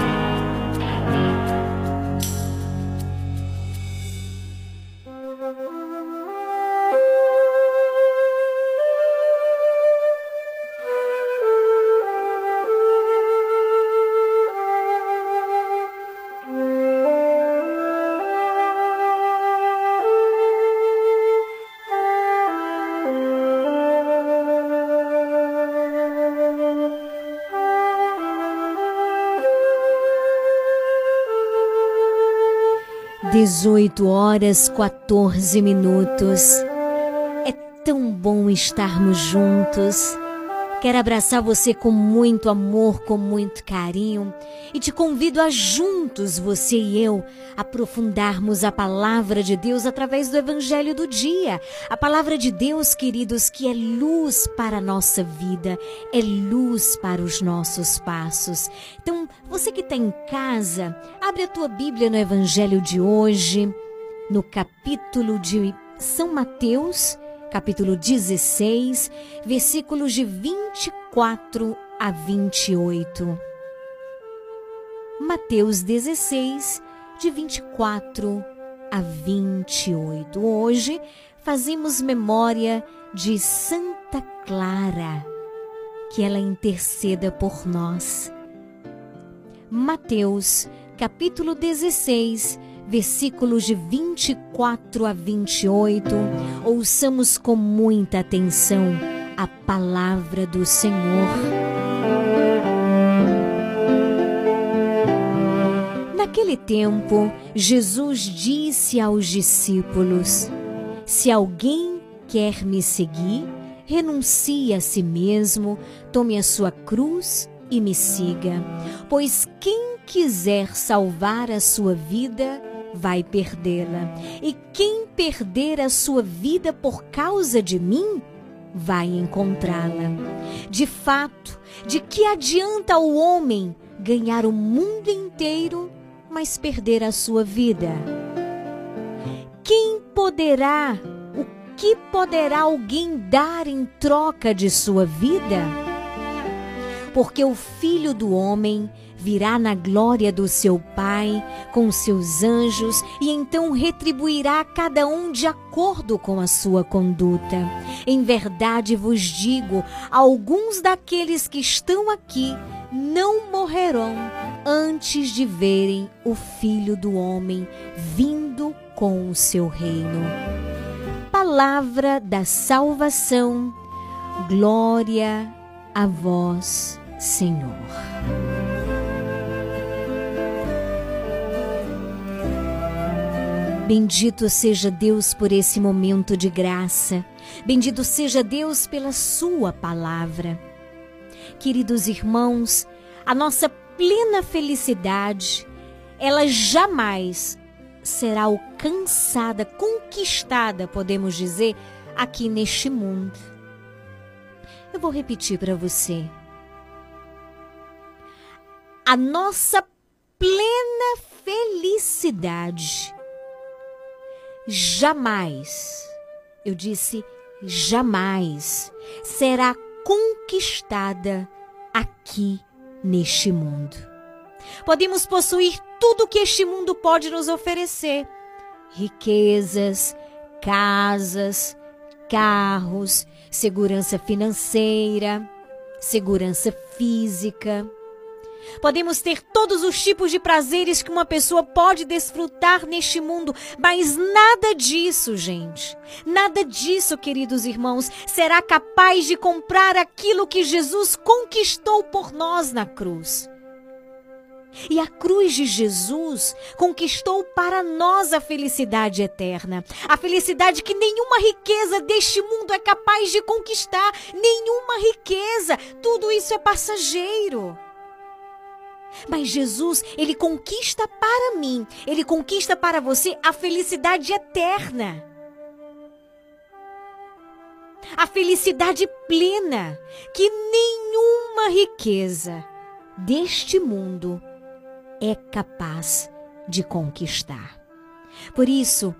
Dezoito horas 14 minutos. É tão bom estarmos juntos. Quero abraçar você com muito amor, com muito carinho e te convido a juntos, você e eu, aprofundarmos a palavra de Deus através do Evangelho do dia. A palavra de Deus, queridos, que é luz para a nossa vida, é luz para os nossos passos. Então, você que está em casa, abre a tua Bíblia no Evangelho de hoje, no capítulo de São Mateus capítulo 16, versículos de 24 a 28. Mateus 16, de 24 a 28. Hoje fazemos memória de Santa Clara, que ela interceda por nós. Mateus, capítulo 16, versículos de 24 a 28, ouçamos com muita atenção a palavra do Senhor. Naquele tempo, Jesus disse aos discípulos: Se alguém quer me seguir, renuncie a si mesmo, tome a sua cruz e me siga. Pois quem quiser salvar a sua vida, vai perdê-la. E quem perder a sua vida por causa de mim, vai encontrá-la. De fato, de que adianta o homem ganhar o mundo inteiro, mas perder a sua vida? Quem poderá, o que poderá alguém dar em troca de sua vida? Porque o filho do homem virá na glória do seu Pai com seus anjos e então retribuirá a cada um de acordo com a sua conduta. Em verdade vos digo: alguns daqueles que estão aqui não morrerão antes de verem o Filho do Homem vindo com o seu reino. Palavra da salvação, glória a vós, Senhor. Bendito seja Deus por esse momento de graça. Bendito seja Deus pela Sua palavra. Queridos irmãos, a nossa plena felicidade, ela jamais será alcançada, conquistada, podemos dizer, aqui neste mundo. Eu vou repetir para você. A nossa plena felicidade jamais, eu disse jamais, será conquistada aqui neste mundo. Podemos possuir tudo que este mundo pode nos oferecer: riquezas, casas, carros, segurança financeira, segurança física. Podemos ter todos os tipos de prazeres que uma pessoa pode desfrutar neste mundo, mas nada disso, gente, nada disso, queridos irmãos, será capaz de comprar aquilo que Jesus conquistou por nós na cruz. E a cruz de Jesus conquistou para nós a felicidade eterna. A felicidade que nenhuma riqueza deste mundo é capaz de conquistar. Nenhuma riqueza. Tudo isso é passageiro. Mas Jesus, ele conquista para mim, ele conquista para você a felicidade eterna. A felicidade plena que nenhuma riqueza deste mundo é capaz de conquistar. Por isso,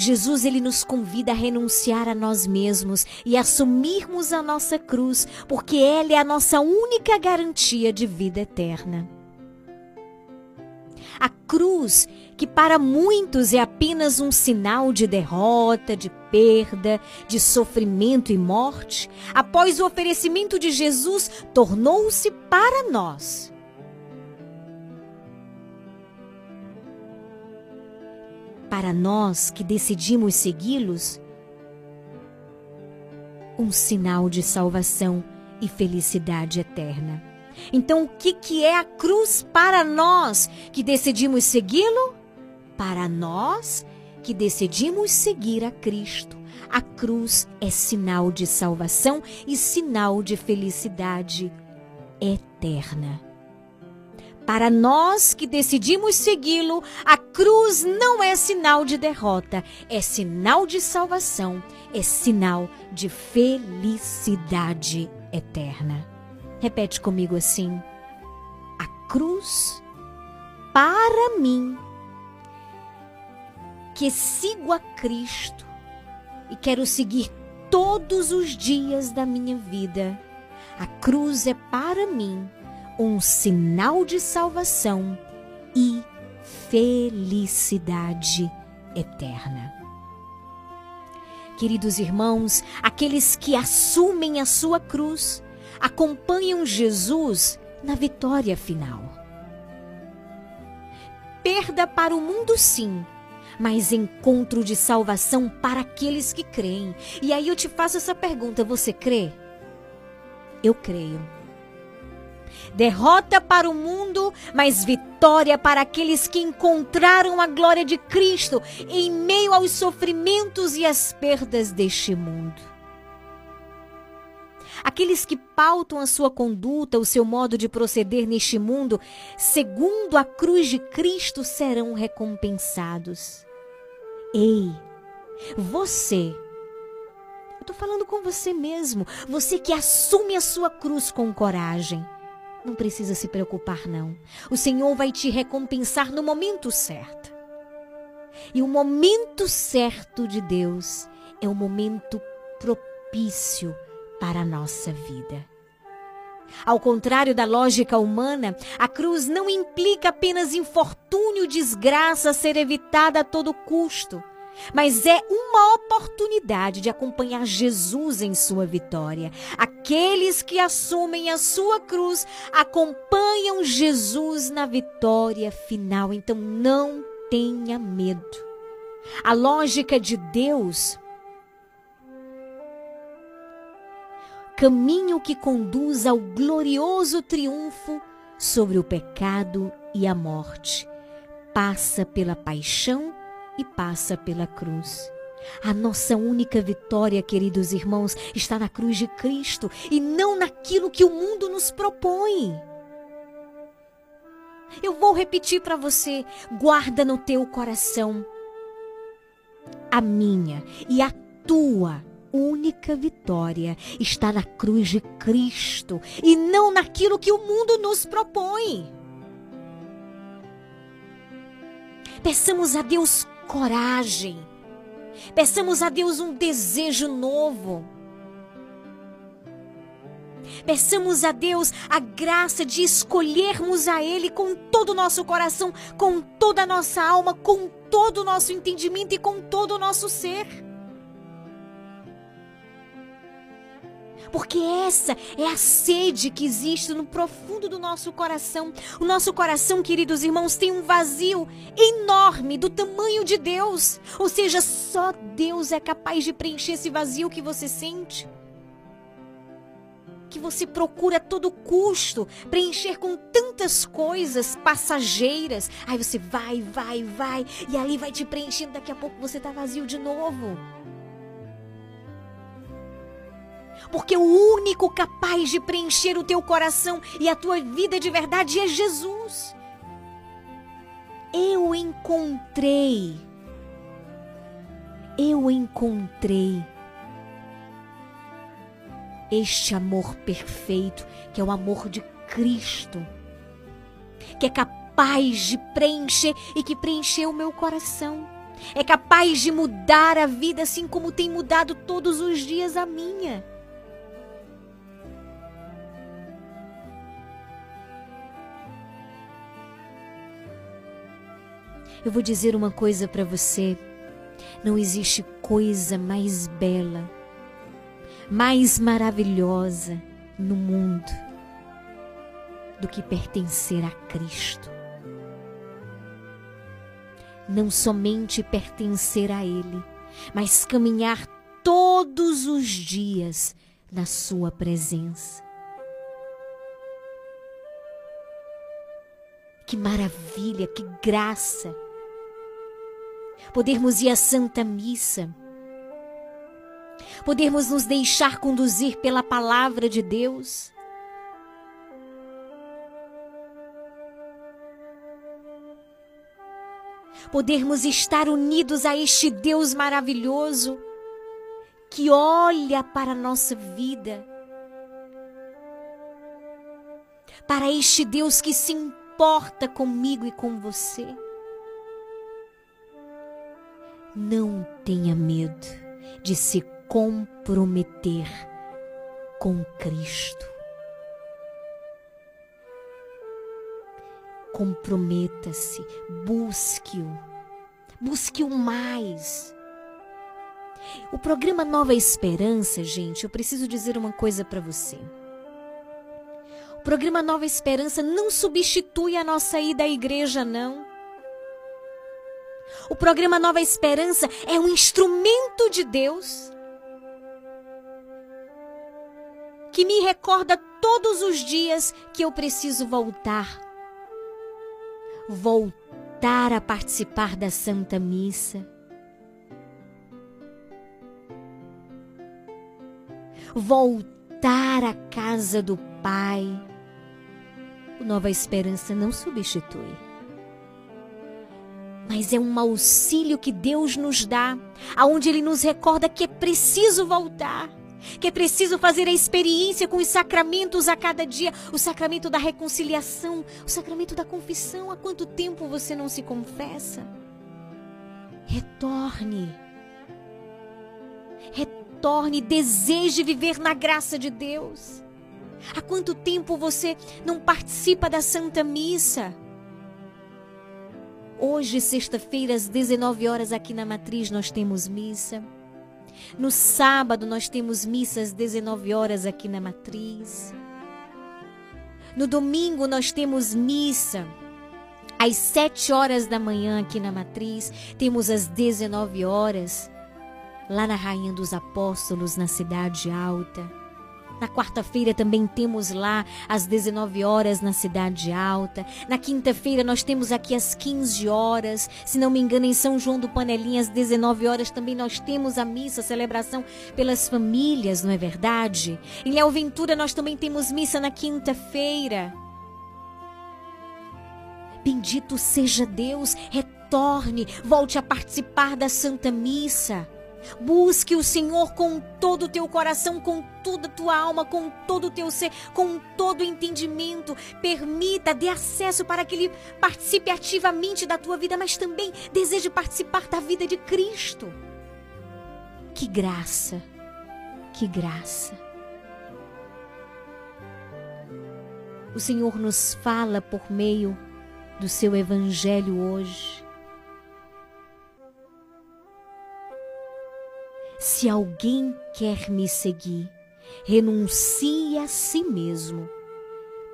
Jesus ele nos convida a renunciar a nós mesmos e assumirmos a nossa cruz, porque ela é a nossa única garantia de vida eterna. A cruz, que para muitos é apenas um sinal de derrota, de perda, de sofrimento e morte, após o oferecimento de Jesus, tornou-se para nós para nós que decidimos segui-los, um sinal de salvação e felicidade eterna. Então, o que, que é a cruz para nós que decidimos segui-lo? Para nós que decidimos seguir a Cristo. A cruz é sinal de salvação e sinal de felicidade eterna. Para nós que decidimos segui-lo, a cruz não é sinal de derrota, é sinal de salvação, é sinal de felicidade eterna. Repete comigo assim: a cruz para mim, que sigo a Cristo e quero seguir todos os dias da minha vida. A cruz é para mim um sinal de salvação e felicidade eterna. Queridos irmãos, aqueles que assumem a sua cruz acompanham Jesus na vitória final. Perda para o mundo, sim, mas encontro de salvação para aqueles que creem. E aí eu te faço essa pergunta: você crê? Eu creio. Derrota para o mundo, mas vitória para aqueles que encontraram a glória de Cristo em meio aos sofrimentos e às perdas deste mundo. Aqueles que pautam a sua conduta, o seu modo de proceder neste mundo, segundo a cruz de Cristo, serão recompensados. Ei, você eu estou falando com você mesmo. Você que assume a sua cruz com coragem. Não precisa se preocupar, não. O Senhor vai te recompensar no momento certo. E o momento certo de Deus é o momento propício para a nossa vida. Ao contrário da lógica humana, a cruz não implica apenas infortúnio, desgraça a ser evitada a todo custo mas é uma oportunidade de acompanhar Jesus em sua vitória. Aqueles que assumem a sua cruz acompanham Jesus na vitória final. Então não tenha medo. A lógica de Deus caminho que conduz ao glorioso triunfo sobre o pecado e a morte. Passa pela paixão e passa pela cruz. A nossa única vitória, queridos irmãos, está na cruz de Cristo e não naquilo que o mundo nos propõe. Eu vou repetir para você: guarda no teu coração a minha e a tua única vitória está na cruz de Cristo e não naquilo que o mundo nos propõe. Peçamos a Deus coragem. Peçamos a Deus um desejo novo. Peçamos a Deus a graça de escolhermos a Ele com todo o nosso coração, com toda a nossa alma, com todo o nosso entendimento e com todo o nosso ser. Porque essa é a sede que existe no profundo do nosso coração. O nosso coração, queridos irmãos, tem um vazio enorme do tamanho de Deus. Ou seja, só Deus é capaz de preencher esse vazio que você sente. Que você procura a todo custo preencher com tantas coisas passageiras. Aí você vai, vai, vai, e ali vai te preenchendo. Daqui a pouco você está vazio de novo. Porque o único capaz de preencher o teu coração e a tua vida de verdade é Jesus. Eu encontrei, eu encontrei este amor perfeito, que é o amor de Cristo, que é capaz de preencher e que preencheu o meu coração. É capaz de mudar a vida assim como tem mudado todos os dias a minha. Eu vou dizer uma coisa para você. Não existe coisa mais bela, mais maravilhosa no mundo do que pertencer a Cristo. Não somente pertencer a Ele, mas caminhar todos os dias na Sua presença. Que maravilha, que graça! Podermos ir à Santa Missa, podermos nos deixar conduzir pela palavra de Deus. Podermos estar unidos a este Deus maravilhoso que olha para a nossa vida, para este Deus que se importa comigo e com você. Não tenha medo de se comprometer com Cristo. Comprometa-se, busque-o, busque-o mais. O programa Nova Esperança, gente, eu preciso dizer uma coisa para você. O programa Nova Esperança não substitui a nossa ida à igreja, não. O programa Nova Esperança é um instrumento de Deus que me recorda todos os dias que eu preciso voltar. Voltar a participar da Santa Missa. Voltar à casa do Pai. O Nova Esperança não substitui mas é um auxílio que Deus nos dá, aonde Ele nos recorda que é preciso voltar, que é preciso fazer a experiência com os sacramentos a cada dia, o sacramento da reconciliação, o sacramento da confissão. Há quanto tempo você não se confessa? Retorne. Retorne, deseje viver na graça de Deus. Há quanto tempo você não participa da Santa Missa? Hoje, sexta-feira, às 19 horas, aqui na Matriz, nós temos missa. No sábado, nós temos missa às 19 horas aqui na Matriz. No domingo, nós temos missa às 7 horas da manhã aqui na Matriz. Temos às 19 horas lá na Rainha dos Apóstolos, na Cidade Alta. Na quarta-feira também temos lá às 19 horas na Cidade Alta. Na quinta-feira nós temos aqui às 15 horas. Se não me engano, em São João do Panelinha, às 19 horas também nós temos a missa, a celebração pelas famílias, não é verdade? Em Léo Ventura nós também temos missa na quinta-feira. Bendito seja Deus, retorne, volte a participar da Santa Missa. Busque o Senhor com todo o teu coração, com toda a tua alma, com todo o teu ser, com todo o entendimento. Permita, dê acesso para que Ele participe ativamente da tua vida, mas também deseje participar da vida de Cristo. Que graça, que graça. O Senhor nos fala por meio do seu Evangelho hoje Se alguém quer me seguir, renuncie a si mesmo,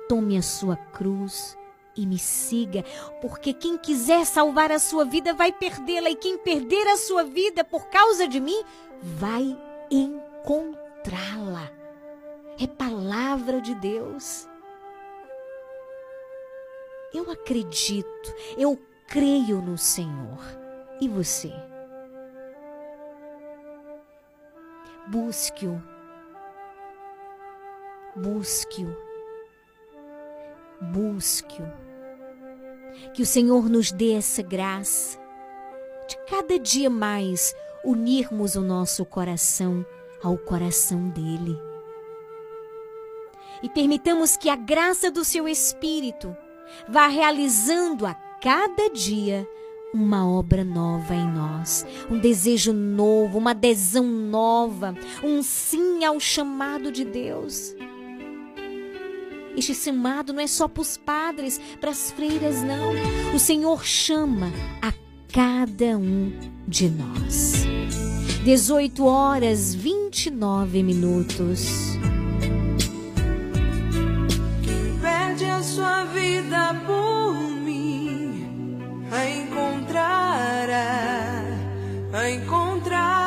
tome a sua cruz e me siga, porque quem quiser salvar a sua vida vai perdê-la, e quem perder a sua vida por causa de mim vai encontrá-la. É palavra de Deus. Eu acredito, eu creio no Senhor. E você? Busque-o. Busque-o. Busque-o. Que o Senhor nos dê essa graça de cada dia mais unirmos o nosso coração ao coração dele. E permitamos que a graça do seu Espírito vá realizando a cada dia uma obra nova em nós, um desejo novo, uma adesão nova, um sim ao chamado de Deus. Este chamado não é só para os padres, para as freiras, não. O Senhor chama a cada um de nós. 18 horas 29 minutos. Perde a sua vida por a encontrará, a encontrará,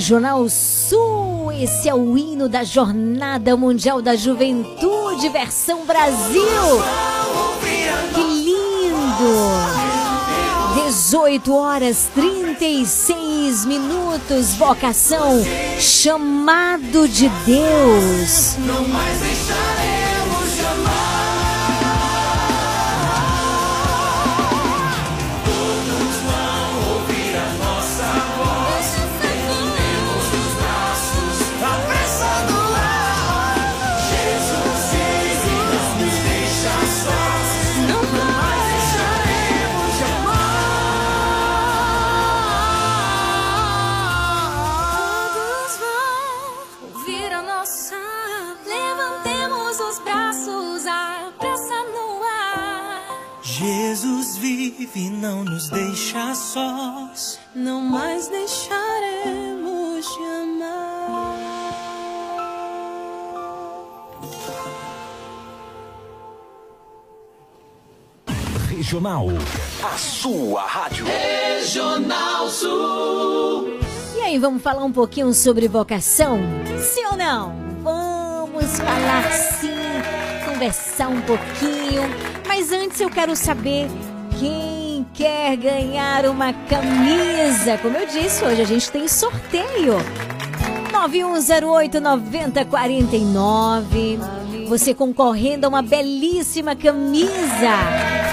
Regional Sul. Esse é o hino da Jornada Mundial da Juventude, versão Brasil. Que lindo! 18 horas 36 minutos, vocação, chamado de Deus. Não mais não nos deixa sós. Não mais deixaremos de amar. Regional, a sua rádio. Regional Sul. E aí, vamos falar um pouquinho sobre vocação? Sim ou não? Vamos falar sim, conversar um pouquinho. Mas antes eu quero saber quem quer ganhar uma camisa? Como eu disse, hoje a gente tem sorteio. 9108 9049. Você concorrendo a uma belíssima camisa.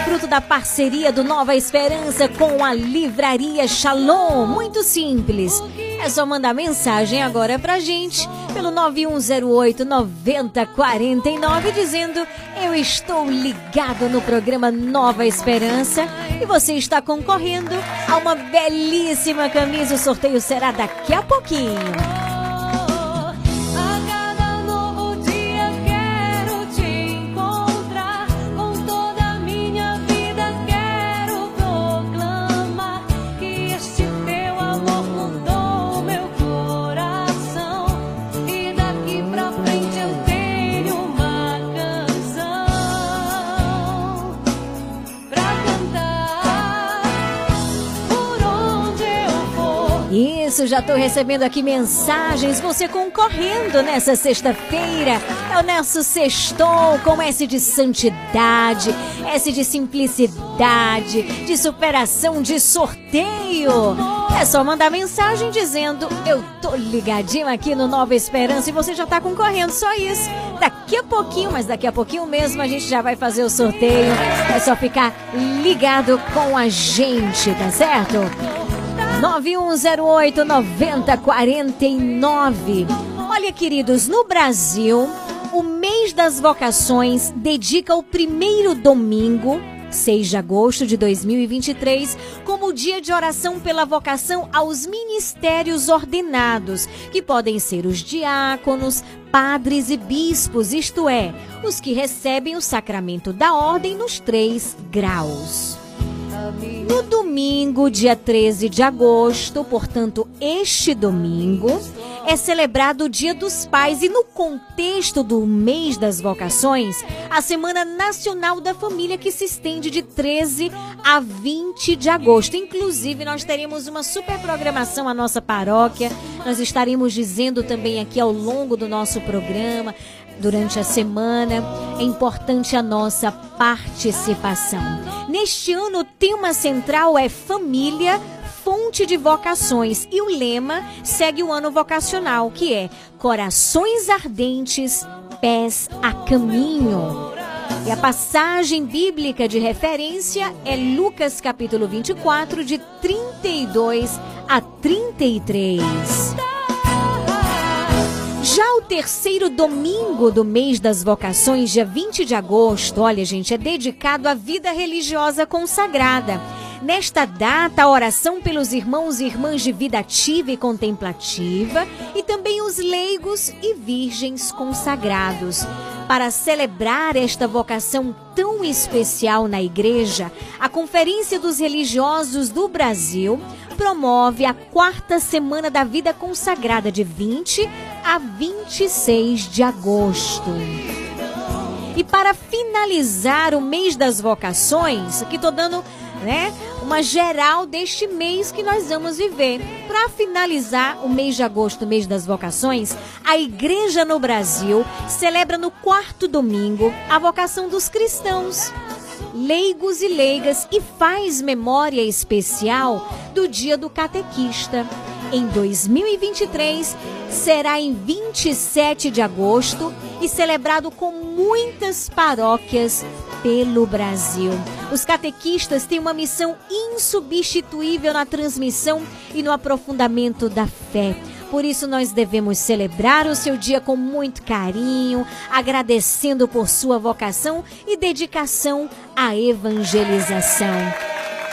Fruto da parceria do Nova Esperança com a Livraria Shalom. Muito simples. É só mandar mensagem agora pra gente pelo 9108 9049 dizendo: Eu estou ligado no programa Nova Esperança e você está concorrendo a uma belíssima camisa. O sorteio será daqui a pouquinho. Isso, já estou recebendo aqui mensagens. Você concorrendo nessa sexta-feira. É o nosso sextou com S de santidade, S de simplicidade, de superação, de sorteio. É só mandar mensagem dizendo: Eu tô ligadinho aqui no Nova Esperança e você já está concorrendo. Só isso. Daqui a pouquinho, mas daqui a pouquinho mesmo a gente já vai fazer o sorteio. É só ficar ligado com a gente, tá certo? 9108 9049. Olha, queridos, no Brasil, o mês das vocações dedica o primeiro domingo 6 de agosto de 2023, como dia de oração pela vocação aos ministérios ordenados, que podem ser os diáconos, padres e bispos, isto é, os que recebem o sacramento da ordem nos três graus. No domingo, dia 13 de agosto, portanto, este domingo, é celebrado o Dia dos Pais e no contexto do mês das vocações, a Semana Nacional da Família que se estende de 13 a 20 de agosto. Inclusive, nós teremos uma super programação à nossa paróquia. Nós estaremos dizendo também aqui ao longo do nosso programa durante a semana. É importante a nossa participação. Neste ano, o tema central é família, fonte de vocações e o lema segue o ano vocacional, que é corações ardentes, pés a caminho. E a passagem bíblica de referência é Lucas capítulo 24, de 32 a 33. Já o terceiro domingo do mês das vocações, dia 20 de agosto, olha, gente, é dedicado à vida religiosa consagrada. Nesta data, a oração pelos irmãos e irmãs de vida ativa e contemplativa e também os leigos e virgens consagrados. Para celebrar esta vocação tão especial na Igreja, a Conferência dos Religiosos do Brasil promove a quarta semana da vida consagrada de 20 a 26 de agosto. E para finalizar o mês das vocações, aqui estou dando né, uma geral deste mês que nós vamos viver. Para finalizar o mês de agosto, mês das vocações, a igreja no Brasil celebra no quarto domingo a vocação dos cristãos leigos e leigas e faz memória especial do Dia do Catequista. Em 2023, será em 27 de agosto e celebrado com muitas paróquias pelo Brasil. Os catequistas têm uma missão insubstituível na transmissão e no aprofundamento da fé por isso, nós devemos celebrar o seu dia com muito carinho, agradecendo por sua vocação e dedicação à evangelização.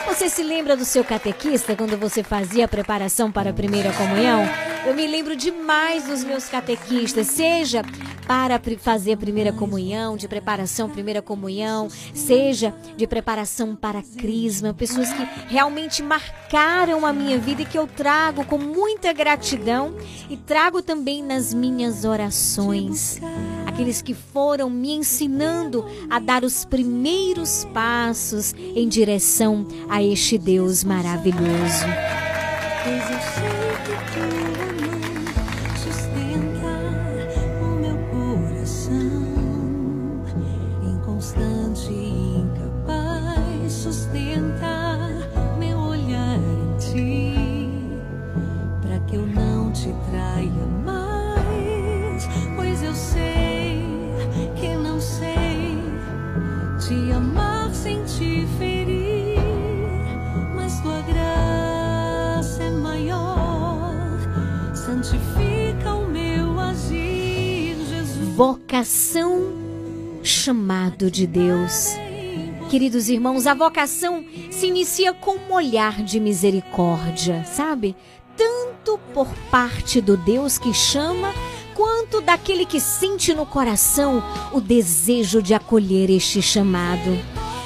Você se lembra do seu catequista quando você fazia a preparação para a primeira comunhão? Eu me lembro demais dos meus catequistas, seja para fazer a primeira comunhão, de preparação primeira comunhão, seja de preparação para crisma, pessoas que realmente marcaram a minha vida e que eu trago com muita gratidão e trago também nas minhas orações. Aqueles que foram me ensinando a dar os primeiros passos em direção a este Deus maravilhoso. Vocação, chamado de Deus. Queridos irmãos, a vocação se inicia com um olhar de misericórdia, sabe? Tanto por parte do Deus que chama, quanto daquele que sente no coração o desejo de acolher este chamado.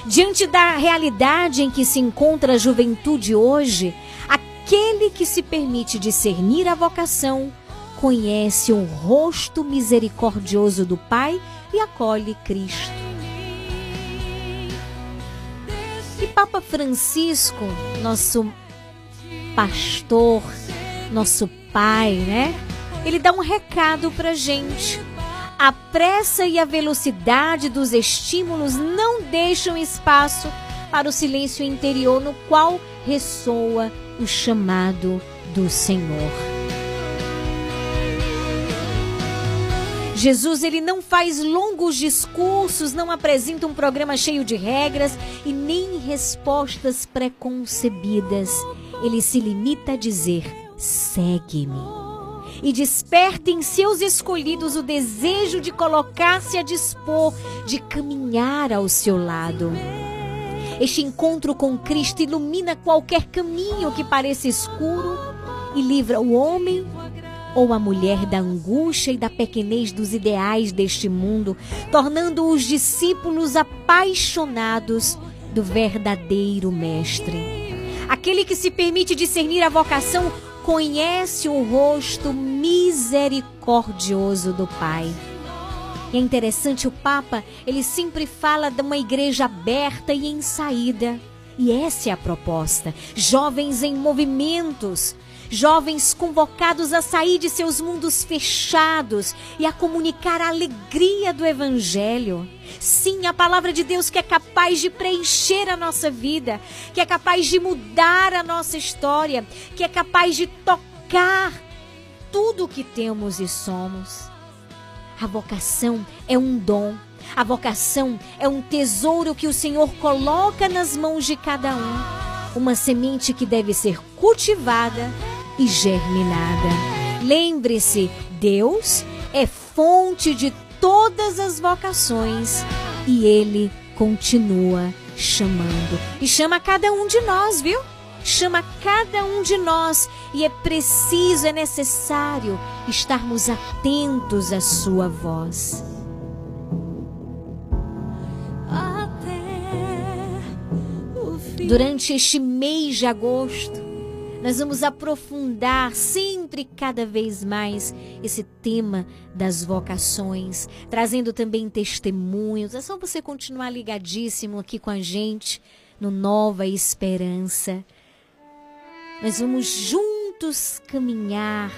Diante da realidade em que se encontra a juventude hoje, aquele que se permite discernir a vocação conhece o rosto misericordioso do Pai e acolhe Cristo. E Papa Francisco, nosso pastor, nosso pai, né? Ele dá um recado pra gente. A pressa e a velocidade dos estímulos não deixam espaço para o silêncio interior no qual ressoa o chamado do Senhor. Jesus ele não faz longos discursos, não apresenta um programa cheio de regras e nem respostas preconcebidas. Ele se limita a dizer: "Segue-me" e desperta em seus escolhidos o desejo de colocar-se a dispor, de caminhar ao seu lado. Este encontro com Cristo ilumina qualquer caminho que pareça escuro e livra o homem ou a mulher da angústia e da pequenez dos ideais deste mundo, tornando os discípulos apaixonados do verdadeiro Mestre. Aquele que se permite discernir a vocação conhece o rosto misericordioso do Pai. E é interessante o Papa, ele sempre fala de uma igreja aberta e em saída. E essa é a proposta. Jovens em movimentos, jovens convocados a sair de seus mundos fechados e a comunicar a alegria do Evangelho. Sim, a palavra de Deus que é capaz de preencher a nossa vida, que é capaz de mudar a nossa história, que é capaz de tocar tudo o que temos e somos. A vocação é um dom. A vocação é um tesouro que o Senhor coloca nas mãos de cada um. Uma semente que deve ser cultivada e germinada. Lembre-se, Deus é fonte de todas as vocações e Ele continua chamando. E chama cada um de nós, viu? Chama cada um de nós e é preciso, é necessário estarmos atentos à Sua voz. Durante este mês de agosto, nós vamos aprofundar sempre cada vez mais esse tema das vocações, trazendo também testemunhos. É só você continuar ligadíssimo aqui com a gente no Nova Esperança. Nós vamos juntos caminhar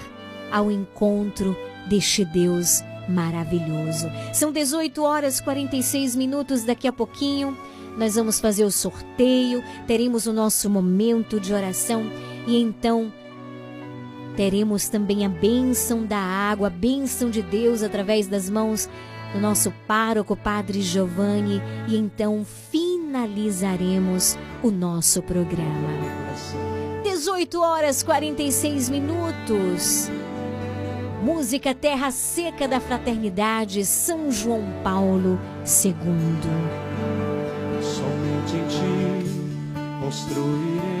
ao encontro deste Deus maravilhoso. São 18 horas e 46 minutos daqui a pouquinho. Nós vamos fazer o sorteio, teremos o nosso momento de oração e então teremos também a bênção da água, a bênção de Deus através das mãos do nosso pároco, Padre Giovanni, e então finalizaremos o nosso programa. 18 horas 46 minutos. Música Terra Seca da Fraternidade, São João Paulo II. Somente em ti construirei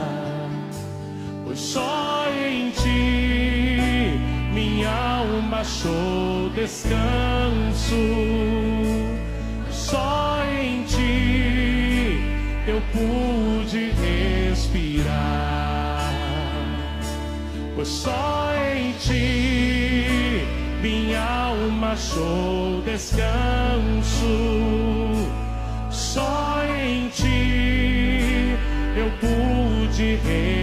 Pois só em ti minha alma achou descanso. Só em ti eu pude respirar. Pois só em ti minha alma achou descanso. Só em ti eu pude respirar.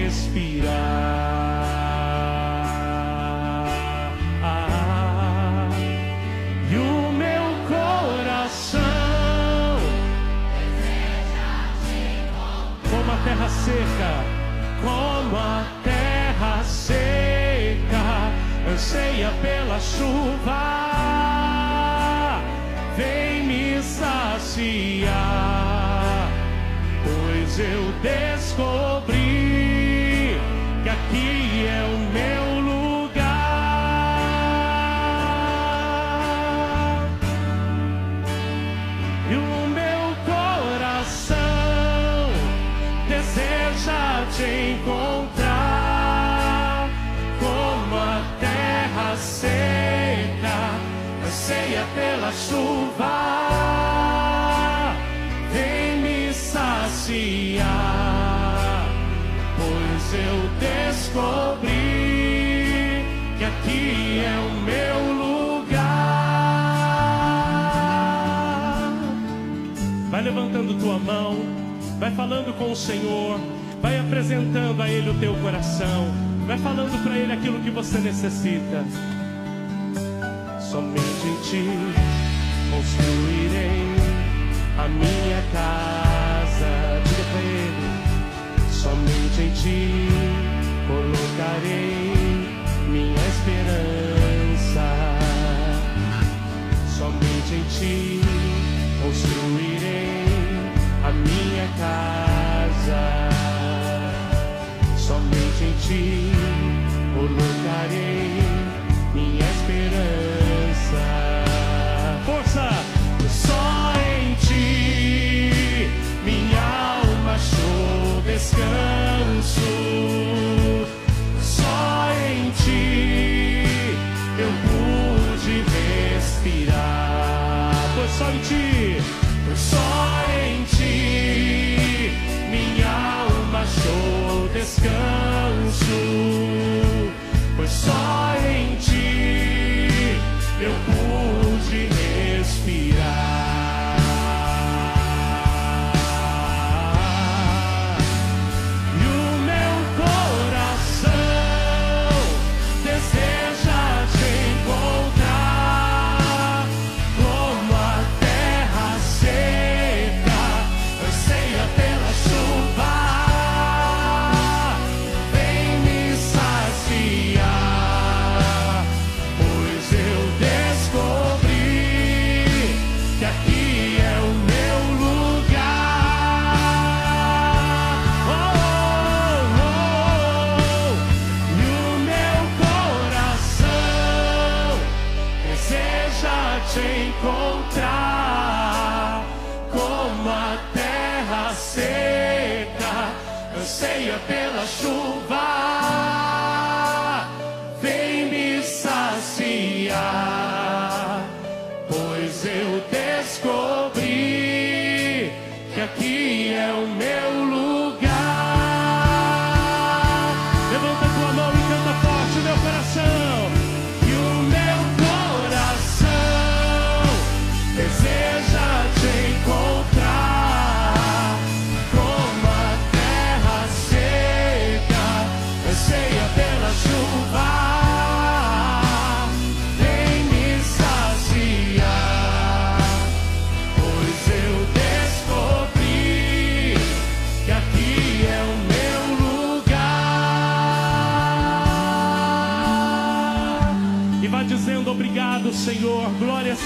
Falando com o Senhor, vai apresentando a Ele o teu coração, vai falando para Ele aquilo que você necessita. Somente em Ti construirei a minha casa. Diga para Ele, somente em Ti colocarei minha esperança. Somente em Ti construirei minha casa. Somente em Ti colocarei minha esperança. Força! Só em Ti minha alma achou descanso. Achou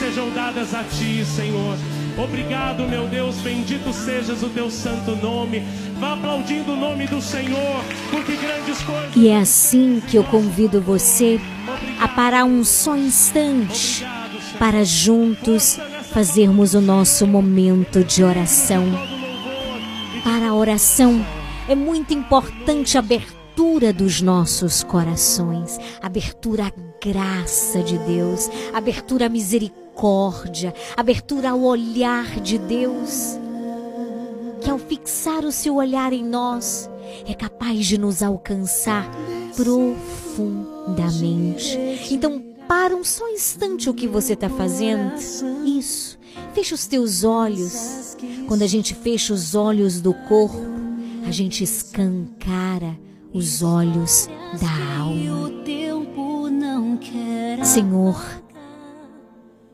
sejam dadas a ti, Senhor. Obrigado, meu Deus. Bendito sejas o teu santo nome. Vá aplaudindo o nome do Senhor, porque grandes coisas. E é assim que eu convido você a parar um só instante para juntos fazermos o nosso momento de oração. Para a oração é muito importante a abertura dos nossos corações, abertura à graça de Deus, abertura à misericórdia, abertura ao olhar de Deus que ao fixar o seu olhar em nós, é capaz de nos alcançar profundamente. Então, para um só instante o que você está fazendo. Isso. Fecha os teus olhos. Quando a gente fecha os olhos do corpo, a gente escancara os olhos da alma. Senhor,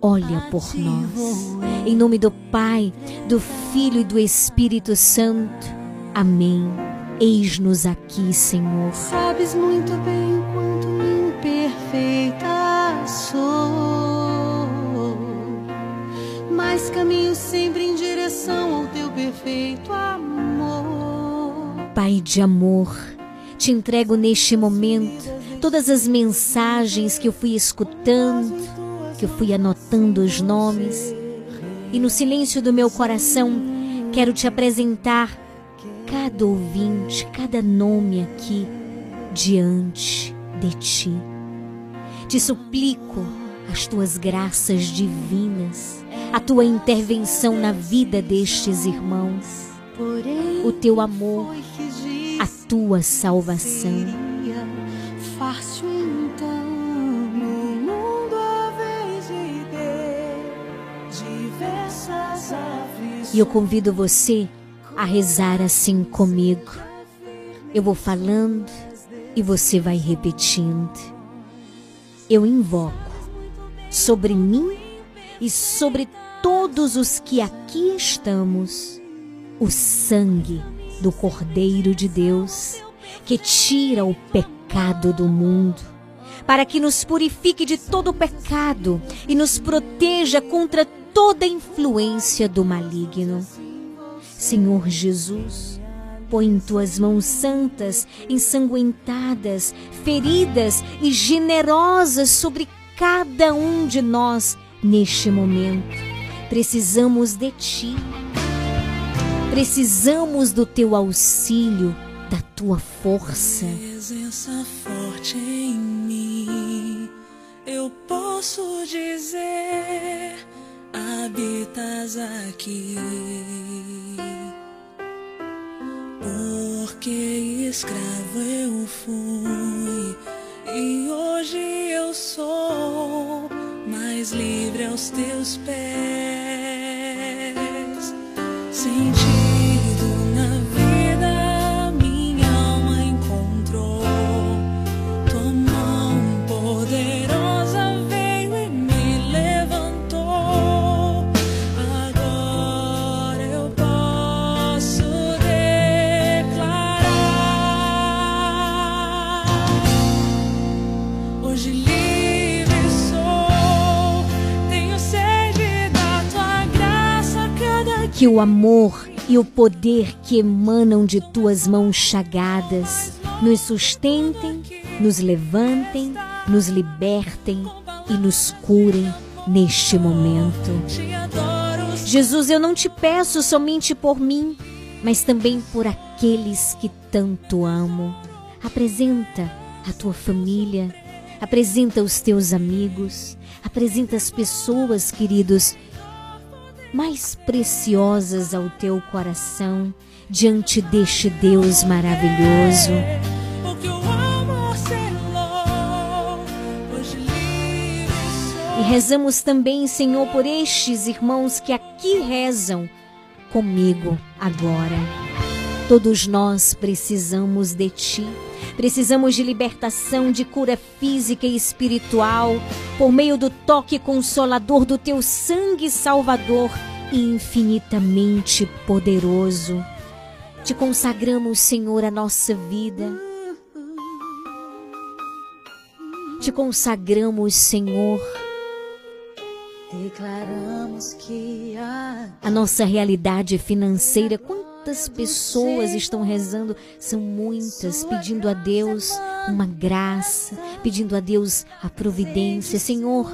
olha por nós. Em nome do Pai, do Filho e do Espírito Santo. Amém. Eis-nos aqui, Senhor. Sabes muito bem o quanto imperfeita sou, mas caminho sempre em direção ao teu perfeito amor. Pai de amor, te entrego neste momento todas as mensagens que eu fui escutando que eu fui anotando os nomes. E no silêncio do meu coração, quero te apresentar cada ouvinte, cada nome aqui diante de ti. Te suplico as tuas graças divinas, a tua intervenção na vida destes irmãos, o teu amor, a tua salvação. E eu convido você a rezar assim comigo. Eu vou falando e você vai repetindo. Eu invoco sobre mim e sobre todos os que aqui estamos o sangue do Cordeiro de Deus que tira o pecado do mundo, para que nos purifique de todo pecado e nos proteja contra toda influência do maligno. Senhor Jesus, põe em tuas mãos santas, ensanguentadas, feridas e generosas sobre cada um de nós neste momento. Precisamos de ti. Precisamos do teu auxílio, da tua força. Presença forte em mim, eu posso dizer, habitas aqui. Porque escravo eu fui e hoje eu sou mais livre aos teus pés. Sentido Que o amor e o poder que emanam de tuas mãos chagadas nos sustentem, nos levantem, nos libertem e nos curem neste momento. Jesus, eu não te peço somente por mim, mas também por aqueles que tanto amo. Apresenta a tua família, apresenta os teus amigos, apresenta as pessoas, queridos, mais preciosas ao teu coração diante deste Deus maravilhoso. sou. E rezamos também, Senhor, por estes irmãos que aqui rezam comigo agora. Todos nós precisamos de Ti. Precisamos de libertação, de cura física e espiritual, por meio do toque consolador do Teu sangue salvador e infinitamente poderoso. Te consagramos, Senhor, a nossa vida. Te consagramos, Senhor, Declaramos que a nossa realidade financeira. Quantas pessoas estão rezando? São muitas, pedindo a Deus uma graça, pedindo a Deus a providência. Senhor,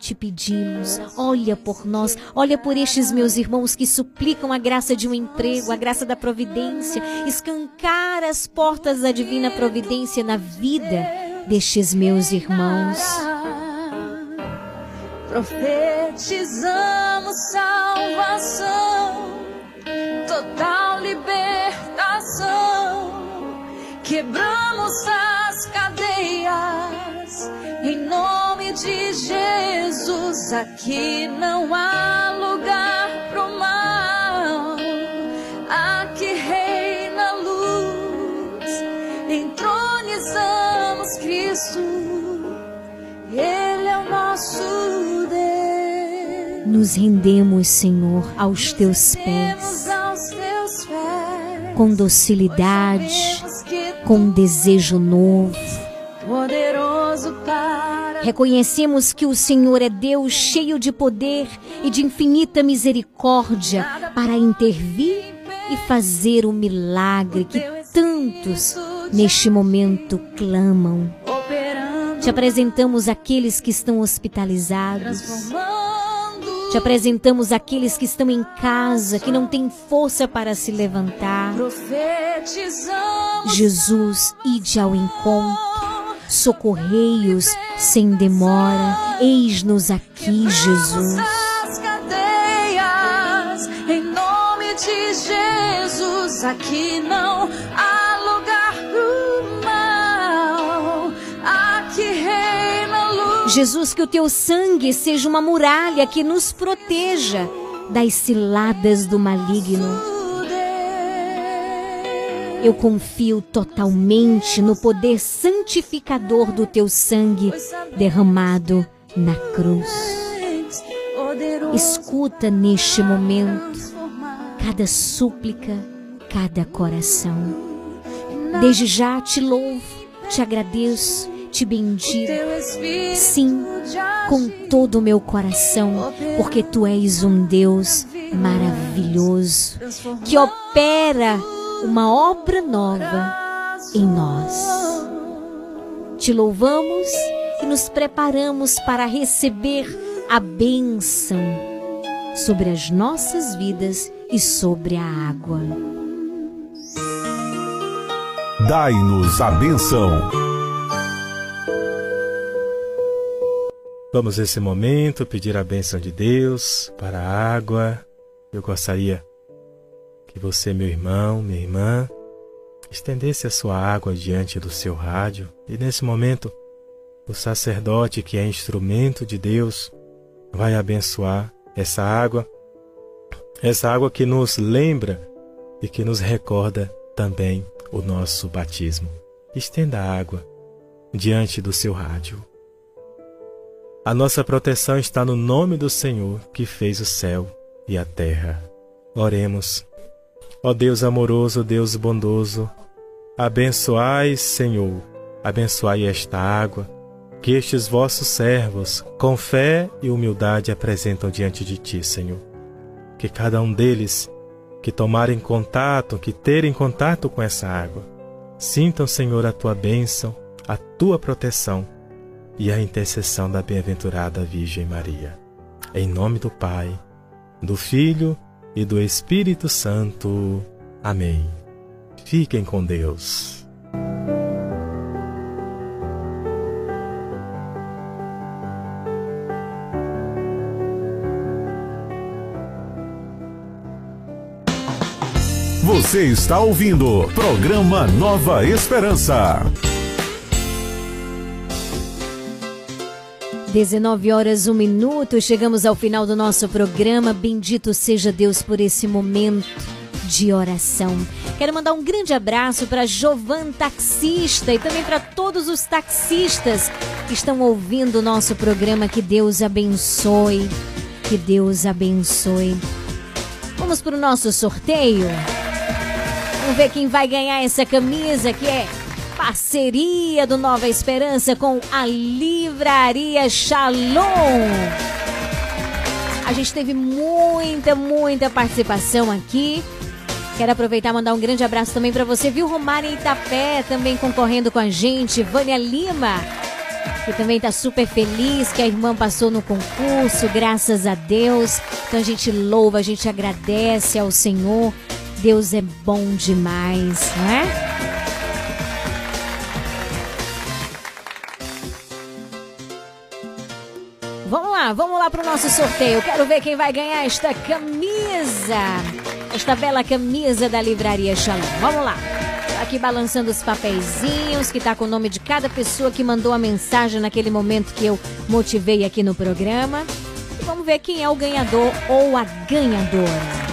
te pedimos, olha por nós, olha por estes meus irmãos que suplicam a graça de um emprego, a graça da providência, escancar as portas da divina providência na vida destes meus irmãos. Profetizamos salvação, total libertação. Quebramos as cadeias em nome de Jesus. Aqui não há lugar pro mal. Aqui reina a luz. Entronizamos Cristo. Ele é o nosso. Nos rendemos, Senhor, aos teus pés, com docilidade, com um desejo novo. Reconhecemos que o Senhor é Deus cheio de poder e de infinita misericórdia para intervir e fazer o milagre que tantos neste momento clamam. Te apresentamos aqueles que estão hospitalizados. Te apresentamos aqueles que estão em casa, que não têm força para se levantar. Jesus, ide ao encontro. Socorreios sem demora. Eis-nos aqui, Jesus. cadeias, em nome de Jesus, aqui não Jesus, que o teu sangue seja uma muralha que nos proteja das ciladas do maligno. Eu confio totalmente no poder santificador do teu sangue derramado na cruz. Escuta neste momento cada súplica, cada coração. Desde já te louvo, te agradeço, te bendigo. Sim, com todo o meu coração, porque tu és um Deus maravilhoso que opera uma obra nova em nós. Te louvamos e nos preparamos para receber a bênção sobre as nossas vidas e sobre a água. Dai-nos a benção. Vamos nesse momento pedir a bênção de Deus para a água. Eu gostaria que você, meu irmão, minha irmã, estendesse a sua água diante do seu rádio e nesse momento o sacerdote, que é instrumento de Deus, vai abençoar essa água, essa água que nos lembra e que nos recorda também o nosso batismo. Estenda a água diante do seu rádio. A nossa proteção está no nome do Senhor que fez o céu e a terra. Oremos. Ó Deus amoroso, Deus bondoso, abençoai, Senhor, abençoai esta água que estes vossos servos, com fé e humildade, apresentam diante de ti, Senhor. Que cada um deles que tomarem contato, que terem contato com essa água, sintam, Senhor, a tua bênção, a tua proteção e a intercessão da bem-aventurada Virgem Maria. Em nome do Pai, do Filho e do Espírito Santo. Amém. Fiquem com Deus. Você está ouvindo programa Nova Esperança. 19 horas, 1 minuto, chegamos ao final do nosso programa. Bendito seja Deus por esse momento de oração. Quero mandar um grande abraço para Jovan Taxista e também para todos os taxistas que estão ouvindo o nosso programa. Que Deus abençoe. Que Deus abençoe. Vamos para o nosso sorteio? Vamos ver quem vai ganhar essa camisa que é parceria do Nova Esperança com a Livraria Shalom. A gente teve muita, muita participação aqui. Quero aproveitar e mandar um grande abraço também para você, viu? Romário Itapé também concorrendo com a gente. Vânia Lima, que também está super feliz que a irmã passou no concurso, graças a Deus. Então a gente louva, a gente agradece ao Senhor. Deus é bom demais, não vamos lá para o nosso sorteio. Quero ver quem vai ganhar esta camisa. Esta bela camisa da Livraria Shalom. Vamos lá. Aqui balançando os papeizinhos que tá com o nome de cada pessoa que mandou a mensagem naquele momento que eu motivei aqui no programa. E vamos ver quem é o ganhador ou a ganhadora.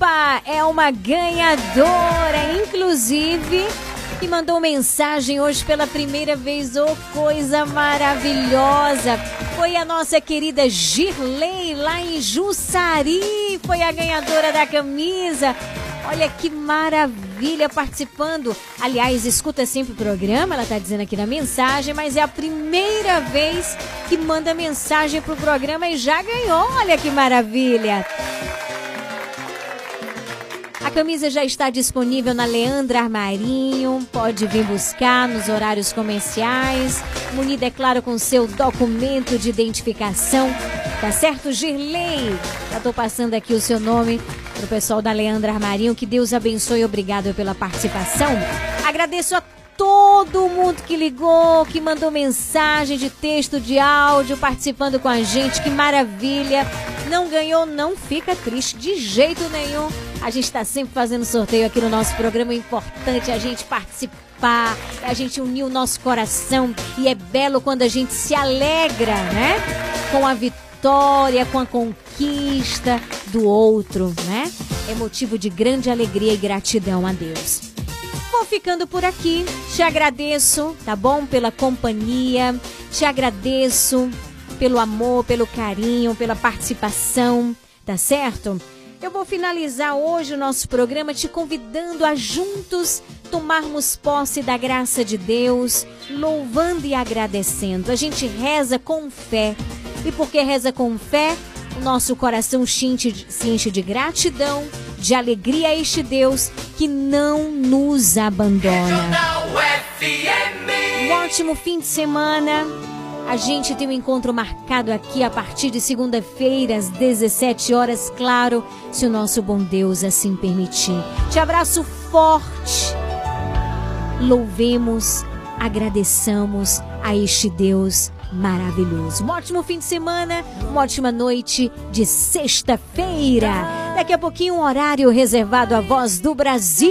Opa, é uma ganhadora, inclusive, que mandou mensagem hoje pela primeira vez. Oh, coisa maravilhosa! Foi a nossa querida Girley lá em Jussari, foi a ganhadora da camisa. Olha que maravilha participando. Aliás, escuta sempre o programa, ela está dizendo aqui na mensagem, mas é a primeira vez que manda mensagem pro programa e já ganhou. Olha que maravilha. A camisa já está disponível na Leandra Armarinho. Pode vir buscar nos horários comerciais. Munida, é claro, com seu documento de identificação. Tá certo, Girley? Já tô passando aqui o seu nome pro pessoal da Leandra Armarinho. Que Deus abençoe. Obrigado pela participação. Agradeço a todo mundo que ligou, que mandou mensagem de texto, de áudio, participando com a gente. Que maravilha! Não ganhou, não fica triste de jeito nenhum. A gente está sempre fazendo sorteio aqui no nosso programa. É importante a gente participar, a gente unir o nosso coração. E é belo quando a gente se alegra, né? Com a vitória, com a conquista do outro, né? É motivo de grande alegria e gratidão a Deus. Vou ficando por aqui. Te agradeço, tá bom? Pela companhia. Te agradeço pelo amor, pelo carinho, pela participação, tá certo? Eu vou finalizar hoje o nosso programa te convidando a juntos tomarmos posse da graça de Deus, louvando e agradecendo. A gente reza com fé. E porque reza com fé, o nosso coração se enche, de gratidão, de alegria a este Deus que não nos abandona. Um ótimo fim de semana. A gente tem um encontro marcado aqui a partir de segunda-feira, às 17 horas, claro, se o nosso bom Deus assim permitir. Te abraço forte. Louvemos, agradeçamos a este Deus maravilhoso. Um ótimo fim de semana, uma ótima noite de sexta-feira. Daqui a pouquinho, um horário reservado à voz do Brasil.